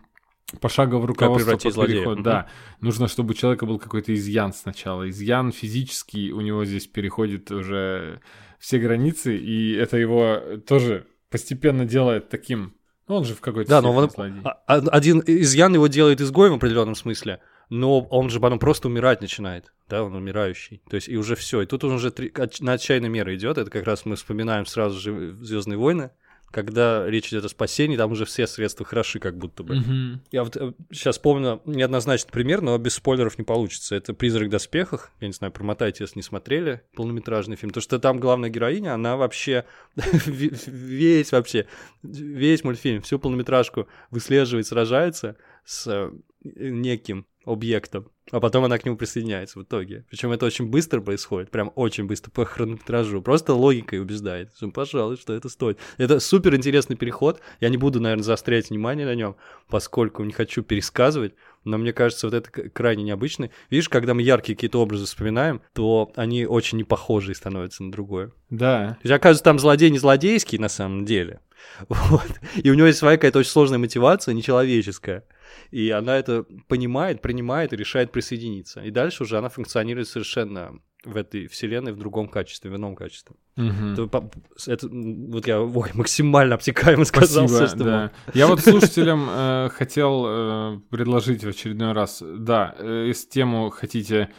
пошагового руководства превратить по переходу. Мгм. Да, нужно, чтобы у человека был какой-то изъян сначала. Изъян физический у него здесь переходит уже все границы, и это его тоже постепенно делает таким... Ну, он же в какой-то Да, но он, злодей. а- а- один изъян его делает изгоем в определенном смысле, но он же потом просто умирать начинает, да, он умирающий. То есть и уже все. И тут он уже три- на отчаянной меры идет. Это как раз мы вспоминаем сразу же Звездные войны, когда речь идет о спасении, там уже все средства хороши, как будто бы. Мгм. Я вот сейчас помню неоднозначный пример, но без спойлеров не получится. Это «Призрак в доспехах». Я не знаю, промотайте, если не смотрели полнометражный фильм. Потому что там главная героиня, она вообще ве- весь вообще, весь мультфильм, всю полнометражку выслеживает, сражается с э, неким объектом, а потом она к нему присоединяется в итоге. Причем это очень быстро происходит, прям очень быстро по хронометражу. Просто логикой убеждает, что, пожалуй, что это стоит. Это супер интересный переход. Я не буду, наверное, заострять внимание на нем, поскольку не хочу пересказывать, но мне кажется, вот это крайне необычно. Видишь, когда мы яркие какие-то образы вспоминаем, то они очень непохожие становятся на другое. Да. То есть, оказывается, там злодей не злодейский на самом деле. Вот. И у него есть своя какая-то очень сложная мотивация, нечеловеческая. И она это понимает, принимает и решает присоединиться. И дальше уже она функционирует совершенно в этой вселенной в другом качестве, в ином качестве. Это, это, вот я ой, максимально обтекаемо сказал Спасибо, всё, что да. Я вот слушателям э, хотел э, предложить в очередной раз, да, э, если тему хотите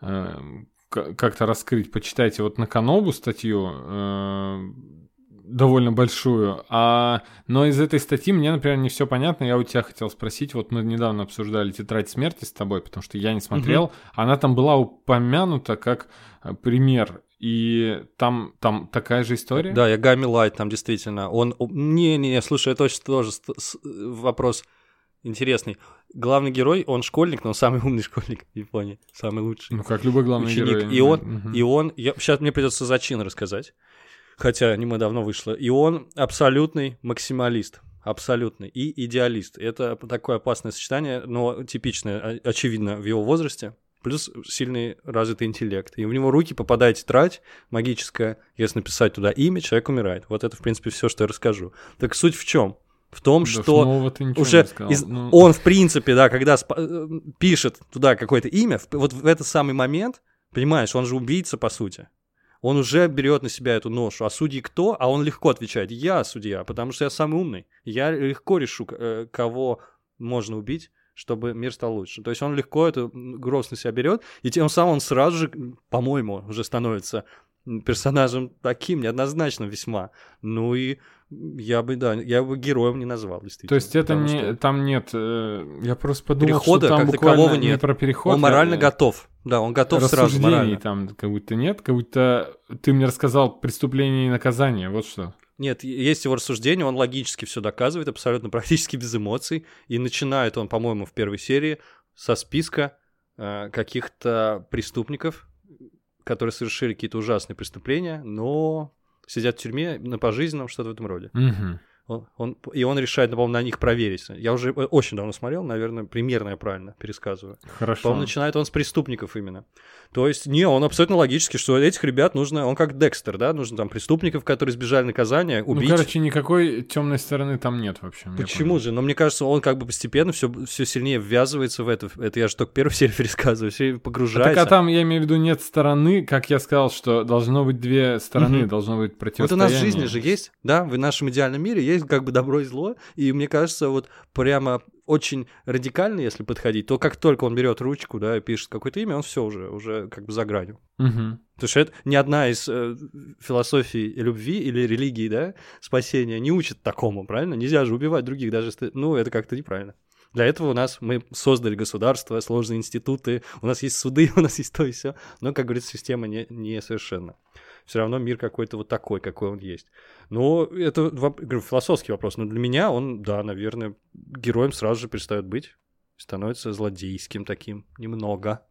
э, как-то раскрыть, почитайте вот на Канобу статью э, довольно большую, а, но из этой статьи мне, например, не все понятно, я у тебя хотел спросить, вот мы недавно обсуждали «Тетрадь смерти» с тобой, потому что я не смотрел, она там была упомянута как э, пример, и там, там такая же история? Да, я Гами Лайт, там действительно. Он... Не-не, слушай, это очень тоже вопрос интересный. Главный герой, он школьник, но он самый умный школьник в Японии. Самый лучший. Ну, как любой главный ученик. герой. И он, Мгм. и он, я, сейчас мне придется зачин рассказать, хотя аниме давно вышло. И он абсолютный максималист, абсолютный и идеалист. Это такое опасное сочетание, но типичное, очевидно, в его возрасте. Плюс сильный развитый интеллект. И в него руки попадает тетрадь магическая. Если написать туда имя, человек умирает. Вот это, в принципе, все, что я расскажу. Так суть в чем? В том, Да что уже сказал. из- Ну, он, в принципе, да, когда спа- э, пишет туда какое-то имя, в- вот в этот самый момент, понимаешь, он же убийца, по сути. Он уже берет на себя эту ношу. А судьи кто? А он легко отвечает, я судья, потому что я самый умный. Я легко решу, э, кого можно убить, чтобы мир стал лучше. То есть он легко эту груз на себя берет, и тем самым он сразу же, по-моему, уже становится персонажем таким, неоднозначным весьма. Ну и я бы, да, я бы героем не назвал, действительно. То есть это не, что там нет, э, я просто подумал, Перехода что там как буквально такового не нет. про переход. Он морально э, готов. Да, он готов сразу морально. там как будто нет, как будто ты мне рассказал преступление и наказание, вот что. Нет, есть его рассуждение, он логически все доказывает, абсолютно практически без эмоций. И начинает он, по-моему, в первой серии со списка э, каких-то преступников, которые совершили какие-то ужасные преступления, но сидят в тюрьме на пожизненном, что-то в этом роде. Мгм. Он, он- и он решает, по-моему, на них проверить. Я уже э, очень давно смотрел, наверное, примерно я правильно пересказываю. Хорошо. По-моему, начинает он с преступников именно. То есть, не, он абсолютно логически, что этих ребят нужно, он как Декстер, да, нужно там преступников, которые избежали наказания, Ну, убить. короче, никакой темной стороны там нет вообще. Почему же? Но мне кажется, он как бы постепенно все, все сильнее ввязывается в это. Это я же только первую серию пересказываю, все Так, погружается. а там, я имею в виду, нет стороны, как я сказал, что должно быть две стороны, Мгм. должно быть Вот у противостояние. нас в жизни же есть, да, в нашем идеальном мире есть как бы добро и зло, и мне кажется, вот прямо очень радикально, если подходить, то как только он берет ручку, да, и пишет какое-то имя, он все уже, уже как бы за гранью. Мгм. Потому что это ни одна из э, философий любви или религии, да, спасения не учит такому, правильно? Нельзя же убивать других, даже если... Ну, это как-то неправильно. Для этого у нас мы создали государство, сложные институты, у нас есть суды, у нас есть то и все. Но, как говорится, система не, не совершенна. Все равно мир какой-то вот такой, какой он есть. Но это говорю, философский вопрос. Но для меня он, да, наверное, героем сразу же перестает быть. Становится злодейским таким немного.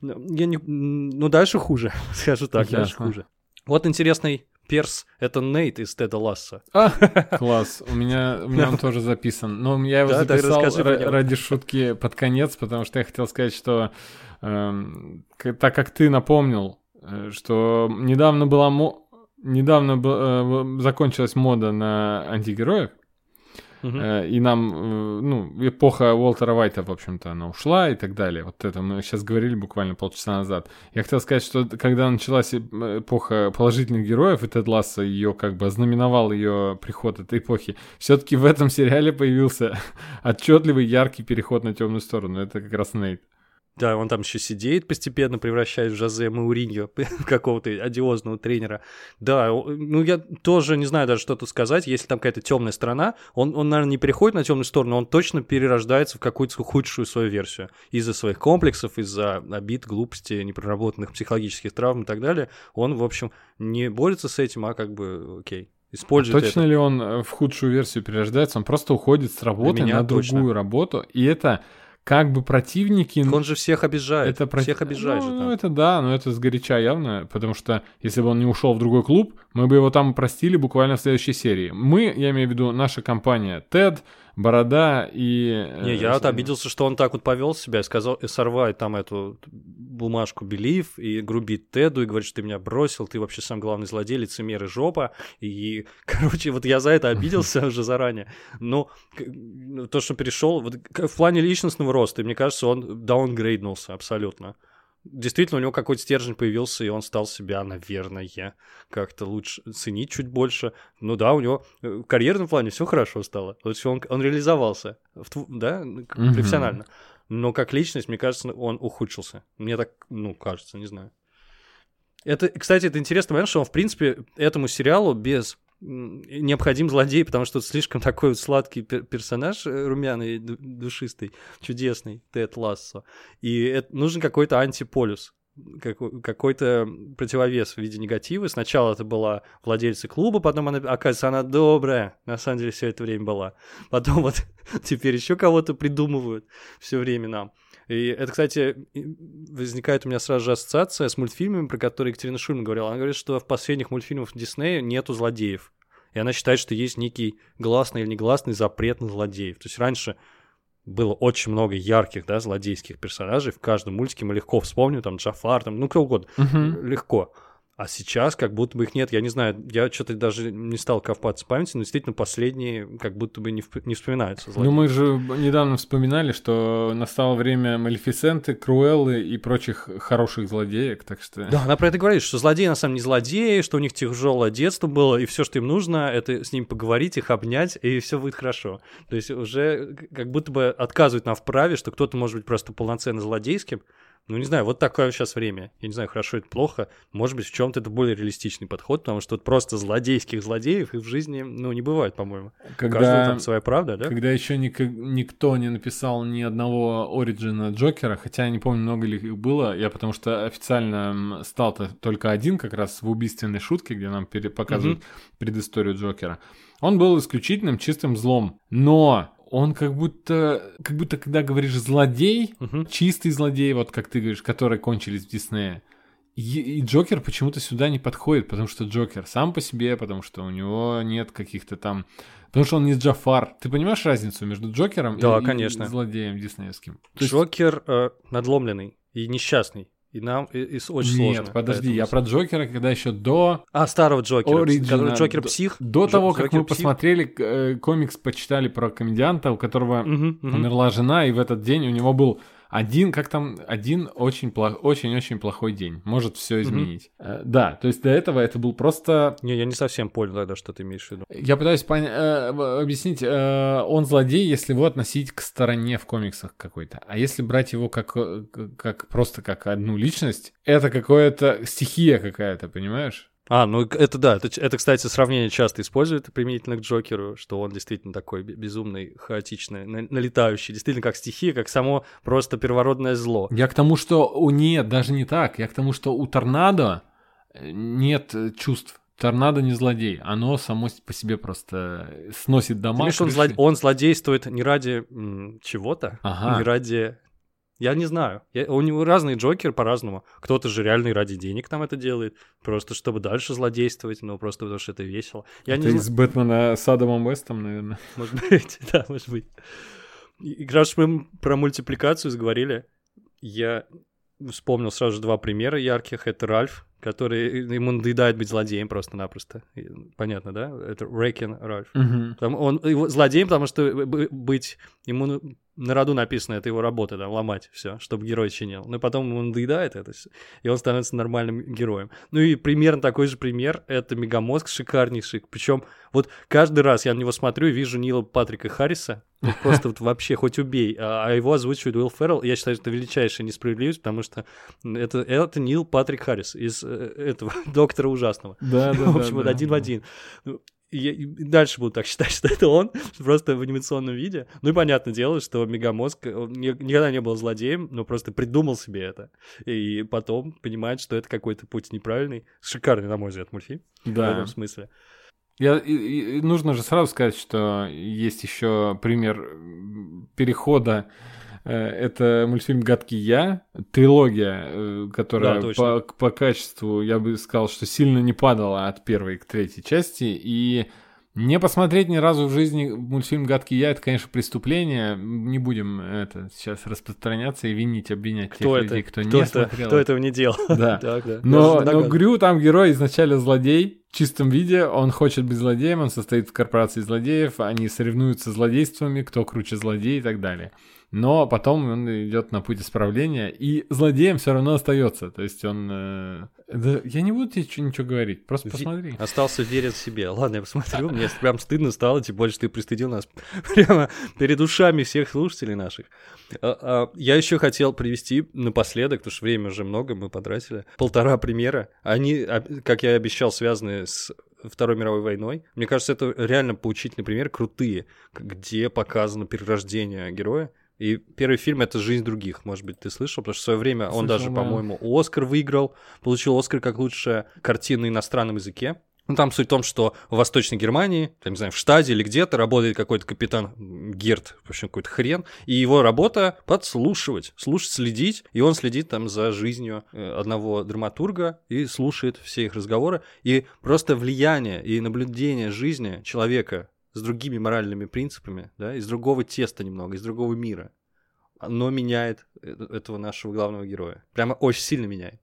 Я не... Ну, дальше хуже, скажу так, дальше Ясно. хуже. Вот интересный перс, это Нейт из Теда Ласса. А, класс. У меня, у меня он тоже записан. Но я его Да, записал него. ради шутки под конец, потому что я хотел сказать, что к- так как ты напомнил, э, что недавно была мо- недавно б- э, закончилась мода на антигероев. Э, И нам, э, ну, эпоха Уолтера Уайта, в общем-то, она ушла и так далее. Вот это мы сейчас говорили буквально полчаса назад. Я хотел сказать, что когда началась эп- эпоха положительных героев, и Тед Ласса ее как бы ознаменовал ее приход этой эпохи, все-таки в этом сериале появился отчетливый яркий переход на темную сторону. Это как раз Нейт. Да, он там еще сидеет постепенно, превращаясь в Жозе Мауриньо, какого-то одиозного тренера. Да, ну я тоже не знаю даже, что тут сказать. Если там какая-то темная сторона, он, он, наверное, не переходит на темную сторону, он точно перерождается в какую-то худшую свою версию. Из-за своих комплексов, из-за обид, глупости, непроработанных психологических травм и так далее. Он, в общем, не борется с этим, а как бы, окей, использует Точно это. ли он э, в худшую версию перерождается? Он просто уходит с работы на точно. другую работу, и это как бы противники... Он же всех обижает. Это про- Всех обижает ну, же там. это да, но это сгоряча явно, потому что если бы он не ушел в другой клуб, мы бы его там простили буквально в следующей серии. Мы, я имею в виду, наша компания Тед, Борода и... э, Не, я вот обиделся, что он так вот повел себя и сказал, и сорвает там эту бумажку Белив и грубит Теду и говорит, что ты меня бросил, ты вообще сам главный злодей, лицемер и жопа. И, короче, вот я за это обиделся уже заранее. Но к- ну, то, что перешел, вот в плане личностного роста, мне кажется, он даунгрейднулся абсолютно. Действительно, у него какой-то стержень появился, и он стал себя, наверное, как-то лучше ценить чуть больше. Ну да, у него э, в карьерном плане все хорошо стало. То есть он, он реализовался, в да, ну, профессионально. Но как личность, мне кажется, он ухудшился. Мне так, ну, кажется, не знаю. Это, кстати, это интересный момент, что он, в принципе, этому сериалу без необходим злодей, потому что слишком такой вот сладкий пер- персонаж, э, румяный, ду- душистый, чудесный, Тед Лассо. И это, нужен какой-то антиполюс, какой-то противовес в виде негатива. Сначала это была владельца клуба, потом она, оказывается, она добрая, на самом деле все это время была. Потом вот теперь еще кого-то придумывают все время нам. И это, кстати, возникает у меня сразу же ассоциация с мультфильмами, про которые Екатерина Шульман говорила. Она говорит, что в последних мультфильмах Диснея нету злодеев. И она считает, что есть некий гласный или негласный запрет на злодеев. То есть раньше было очень много ярких, да, злодейских персонажей. В каждом мультике мы легко вспомним, там, Джафар, там, ну, кто угодно. Мгм. Легко. А сейчас как будто бы их нет. Я не знаю, я что-то даже не стал копаться в памяти, но действительно последние как будто бы не, вп- не вспоминаются. Ну, злодеи. мы же недавно вспоминали, что настало время Малефисенты, Круэллы и прочих хороших злодеек, так что... Да, она про это говорит, что злодеи на самом деле не злодеи, что у них тяжелое детство было, и все, что им нужно, это с ним поговорить, их обнять, и все будет хорошо. То есть уже как будто бы отказывают нам в праве, что кто-то может быть просто полноценно злодейским. Ну, не знаю, вот такое сейчас время. Я не знаю, хорошо это плохо. Может быть, в чем-то это более реалистичный подход, потому что вот просто злодейских злодеев и в жизни, ну, не бывает, по-моему. У каждого Когда, там своя правда, да? когда еще никто не написал ни одного оригина Джокера, хотя я не помню, много ли их было, я потому что официально м, стал-то только один как раз в убийственной шутке, где нам пере- показывают предысторию Джокера. Он был исключительным чистым злом, но он как будто, как будто когда говоришь злодей, Мгм. чистый злодей, вот как ты говоришь, которые кончились в Диснее. И, и Джокер почему-то сюда не подходит, потому что Джокер сам по себе, потому что у него нет каких-то там... Потому что он не Джафар. Ты понимаешь разницу между Джокером Да, и, и конечно. злодеем диснеевским? То есть- Джокер э, надломленный и несчастный. И нам и, и очень Нет, сложно. подожди, поэтому- я про Джокера, когда еще до... А, старого Джокера. Оригина, Джокер псих. До Джо- того, как Джокер мы псих. посмотрели э, комикс, почитали про комедианта, у которого мгм. умерла жена, и в этот день у него был один, как там, один очень плох- очень-очень плохой день. Может все изменить. Э, да, то есть до этого это был просто Не, я не совсем понял тогда, что ты имеешь в виду. Я пытаюсь поня- э, объяснить, э, он злодей, если его относить к стороне в комиксах какой-то. А если брать его как, э, как просто как одну личность, это какое-то стихия какая-то, понимаешь? А, ну это да, это, это, кстати, сравнение часто используют применительно к Джокеру, что он действительно такой бе- безумный, хаотичный, на- налетающий, действительно как стихия, как само просто первородное зло. Я к тому, что у нет, даже не так. Я к тому, что у торнадо э, нет э, чувств. Торнадо не злодей, оно само по себе просто сносит Ты дома. имеешь, он, зло- он злодействует не ради чего-то, Ага. не ради... Я не знаю. Я- у него разные Джокеры по-разному. Кто-то же реально ради денег там это делает, просто чтобы дальше злодействовать, ну просто потому что это весело. Я Это не из Бэтмена с Адамом Вестом, наверное. Может быть, да, может быть. И раз мы про мультипликацию заговорили, я вспомнил сразу же два примера ярких. Это Ральф, который ему надоедает быть злодеем просто-напросто. Понятно, да? Это Рейкен Ральф. Мгм. Там он его злодеем, потому что б- быть ему на- роду написано, это его работа, да, ломать все, чтобы герой чинил. Но потом ему надоедает это, и он становится нормальным героем. Ну и примерно такой же пример, это Мегамозг шикарнейший. Причем вот каждый раз я на него смотрю и вижу Нила Патрика Харриса, просто вот вообще хоть убей, а а его озвучивает Уилл Феррелл. Я считаю, что это величайшая несправедливость, потому что это, это Нил Патрик Харрис из э, этого Доктора Ужасного. Да, да, В да, общем, вот да. один в один. Я- и дальше буду так считать, что это он, просто в анимационном виде. Ну и понятное дело, что Мегамозг ни- никогда не был злодеем, но просто придумал себе это. И потом понимает, что это какой-то путь неправильный. Шикарный, на мой взгляд, мультфильм в Да. этом смысле. Я, и- и- нужно же сразу сказать, что есть еще пример перехода. Э, Это мультфильм «Гадкий я», трилогия, э, которая Да, точно. по, по качеству, я бы сказал, что сильно не падала от первой к третьей части. И не посмотреть ни разу в жизни мультфильм «Гадкий я» — это, конечно, преступление. Не будем это сейчас распространяться и винить, обвинять Кто тех это? людей, кто, кто, не это? смотрел. Кто этого не делал? Да. Так, да. Но, но. Грю там герой изначально злодей в чистом виде, он хочет быть злодеем, он состоит в корпорации злодеев, они соревнуются злодействами, кто круче злодей и так далее. Но потом он идет на путь исправления, и злодеем все равно остается. То есть он... э, да, я не буду тебе ничего говорить, просто посмотри. Остался верен себе. Ладно, я посмотрю, мне прям стыдно стало, тем более, что ты пристыдил нас прямо перед ушами всех слушателей наших. А, а, Я еще хотел привести напоследок, потому что время уже много, мы потратили, полтора примера. Они, а, как я и обещал, связаны с Второй мировой войной. Мне кажется, это реально поучительный пример, крутые, где показано перерождение героя. И первый фильм это «Жизнь других». Может быть, ты слышал? Потому что в свое время он Слышал, даже, да. по-моему, Оскар выиграл. Получил Оскар как лучшая картина на иностранном языке. Ну, там суть в том, что в Восточной Германии, там, не знаю, в штаде или где-то работает какой-то капитан Герт, в общем, какой-то хрен, и его работа подслушивать, слушать, следить, и он следит там за жизнью э, одного драматурга и слушает все их разговоры, и просто влияние и наблюдение жизни человека с другими моральными принципами, да, из другого теста немного, из другого мира, оно меняет э- этого нашего главного героя. Прямо очень сильно меняет.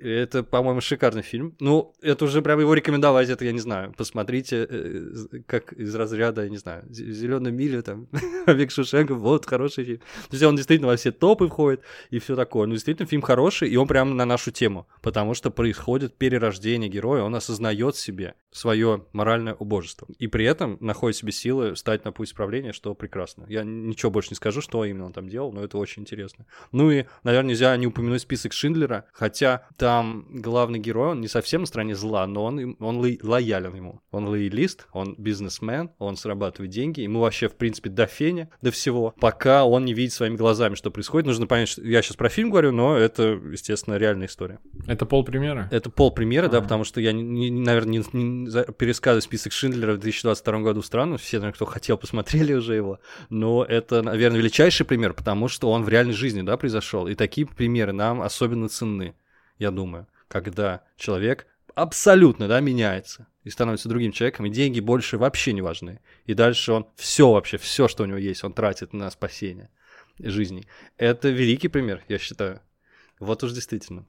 Это, по-моему, шикарный фильм. Ну, это уже прям его рекомендовать, это я не знаю. Посмотрите, э, как из разряда, я не знаю, Зеленая миля, там, Век Шушенко, вот, хороший фильм. То есть он действительно во все топы входит и все такое. Ну, действительно, фильм хороший, и он прямо на нашу тему, потому что происходит перерождение героя, он осознает себе свое моральное убожество. И при этом находит себе силы встать на путь исправления, что прекрасно. Я ничего больше не скажу, что именно он там делал, но это очень интересно. Ну и, наверное, нельзя не упомянуть список Шиндлера, хотя там главный герой, он не совсем на стороне зла, но он, он ло- лоялен ему. Он лоялист, он бизнесмен, он срабатывает деньги, ему вообще, в принципе, до феня, до всего, пока он не видит своими глазами, что происходит. Нужно понять, что я сейчас про фильм говорю, но это, естественно, реальная история. Это полпримера? Это пол примера, да, Ага. потому что я, не- не- наверное, не, не пересказываю список Шиндлера в 2022 году странно, все, наверное, кто хотел, посмотрели уже его, но это, наверное, величайший пример, потому что он в реальной жизни, да, произошел, и такие примеры нам особенно ценны, я думаю, когда человек абсолютно, да, меняется и становится другим человеком, и деньги больше вообще не важны, и дальше он все вообще, все, что у него есть, он тратит на спасение жизней. Это великий пример, я считаю. Вот уж действительно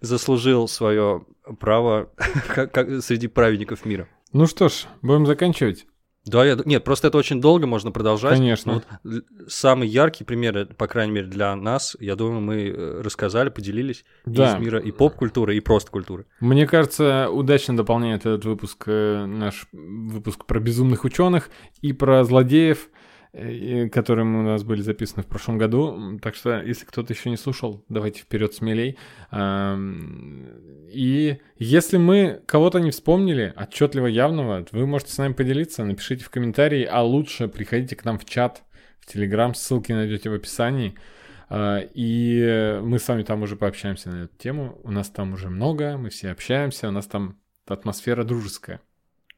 заслужил свое право как, как среди праведников мира. Ну что ж, будем заканчивать. Да, я... Нет, просто это очень долго можно продолжать. Конечно. Но вот самый яркий пример, э, по крайней мере, для нас, я думаю, мы э, рассказали, поделились Да. из мира и поп-культуры, и просто культуры. Мне кажется, удачно дополняет этот выпуск э, наш выпуск про безумных ученых и про злодеев, которые у нас были записаны в прошлом году. Так что, если кто-то еще не слушал, давайте вперед смелей. И если мы кого-то не вспомнили, отчетливо явного, вы можете с нами поделиться, напишите в комментарии, а лучше приходите к нам в чат, в Телеграм, ссылки найдете в описании. А, И мы с вами там уже пообщаемся на эту тему. У нас там уже много, мы все общаемся, у нас там атмосфера дружеская.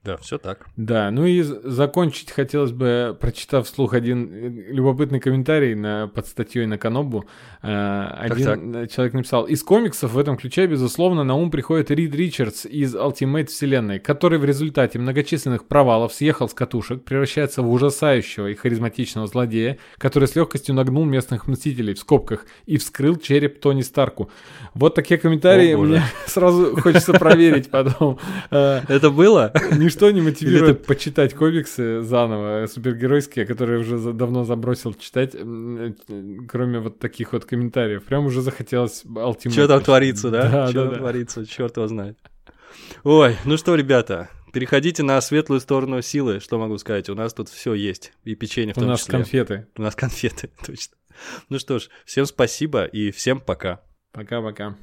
Да, все так. Да, ну и закончить хотелось бы, прочитав вслух один э, любопытный комментарий на, под статьей на Канобу. Э, Один э, человек написал, из комиксов в этом ключе, безусловно, на ум приходит Рид Ричардс из Ultimate вселенной, который в результате многочисленных провалов съехал с катушек, превращается в ужасающего и харизматичного злодея, который с легкостью нагнул местных мстителей в скобках и вскрыл череп Тони Старку. Вот такие комментарии О, мне сразу хочется проверить потом. Это было? Ничто не мотивирует Или почитать комиксы заново, супергеройские, которые уже давно забросил читать, э, кроме вот таких вот комментариев. Прям уже захотелось Ultimate. Что там творится, да? Да, Что да, там да. творится, черт его знает. Ой, ну что, ребята, переходите на светлую сторону силы, что могу сказать, у нас тут все есть, и печенье в У том нас числе. конфеты. У нас конфеты, точно. Ну что ж, всем спасибо и всем пока. Пока-пока.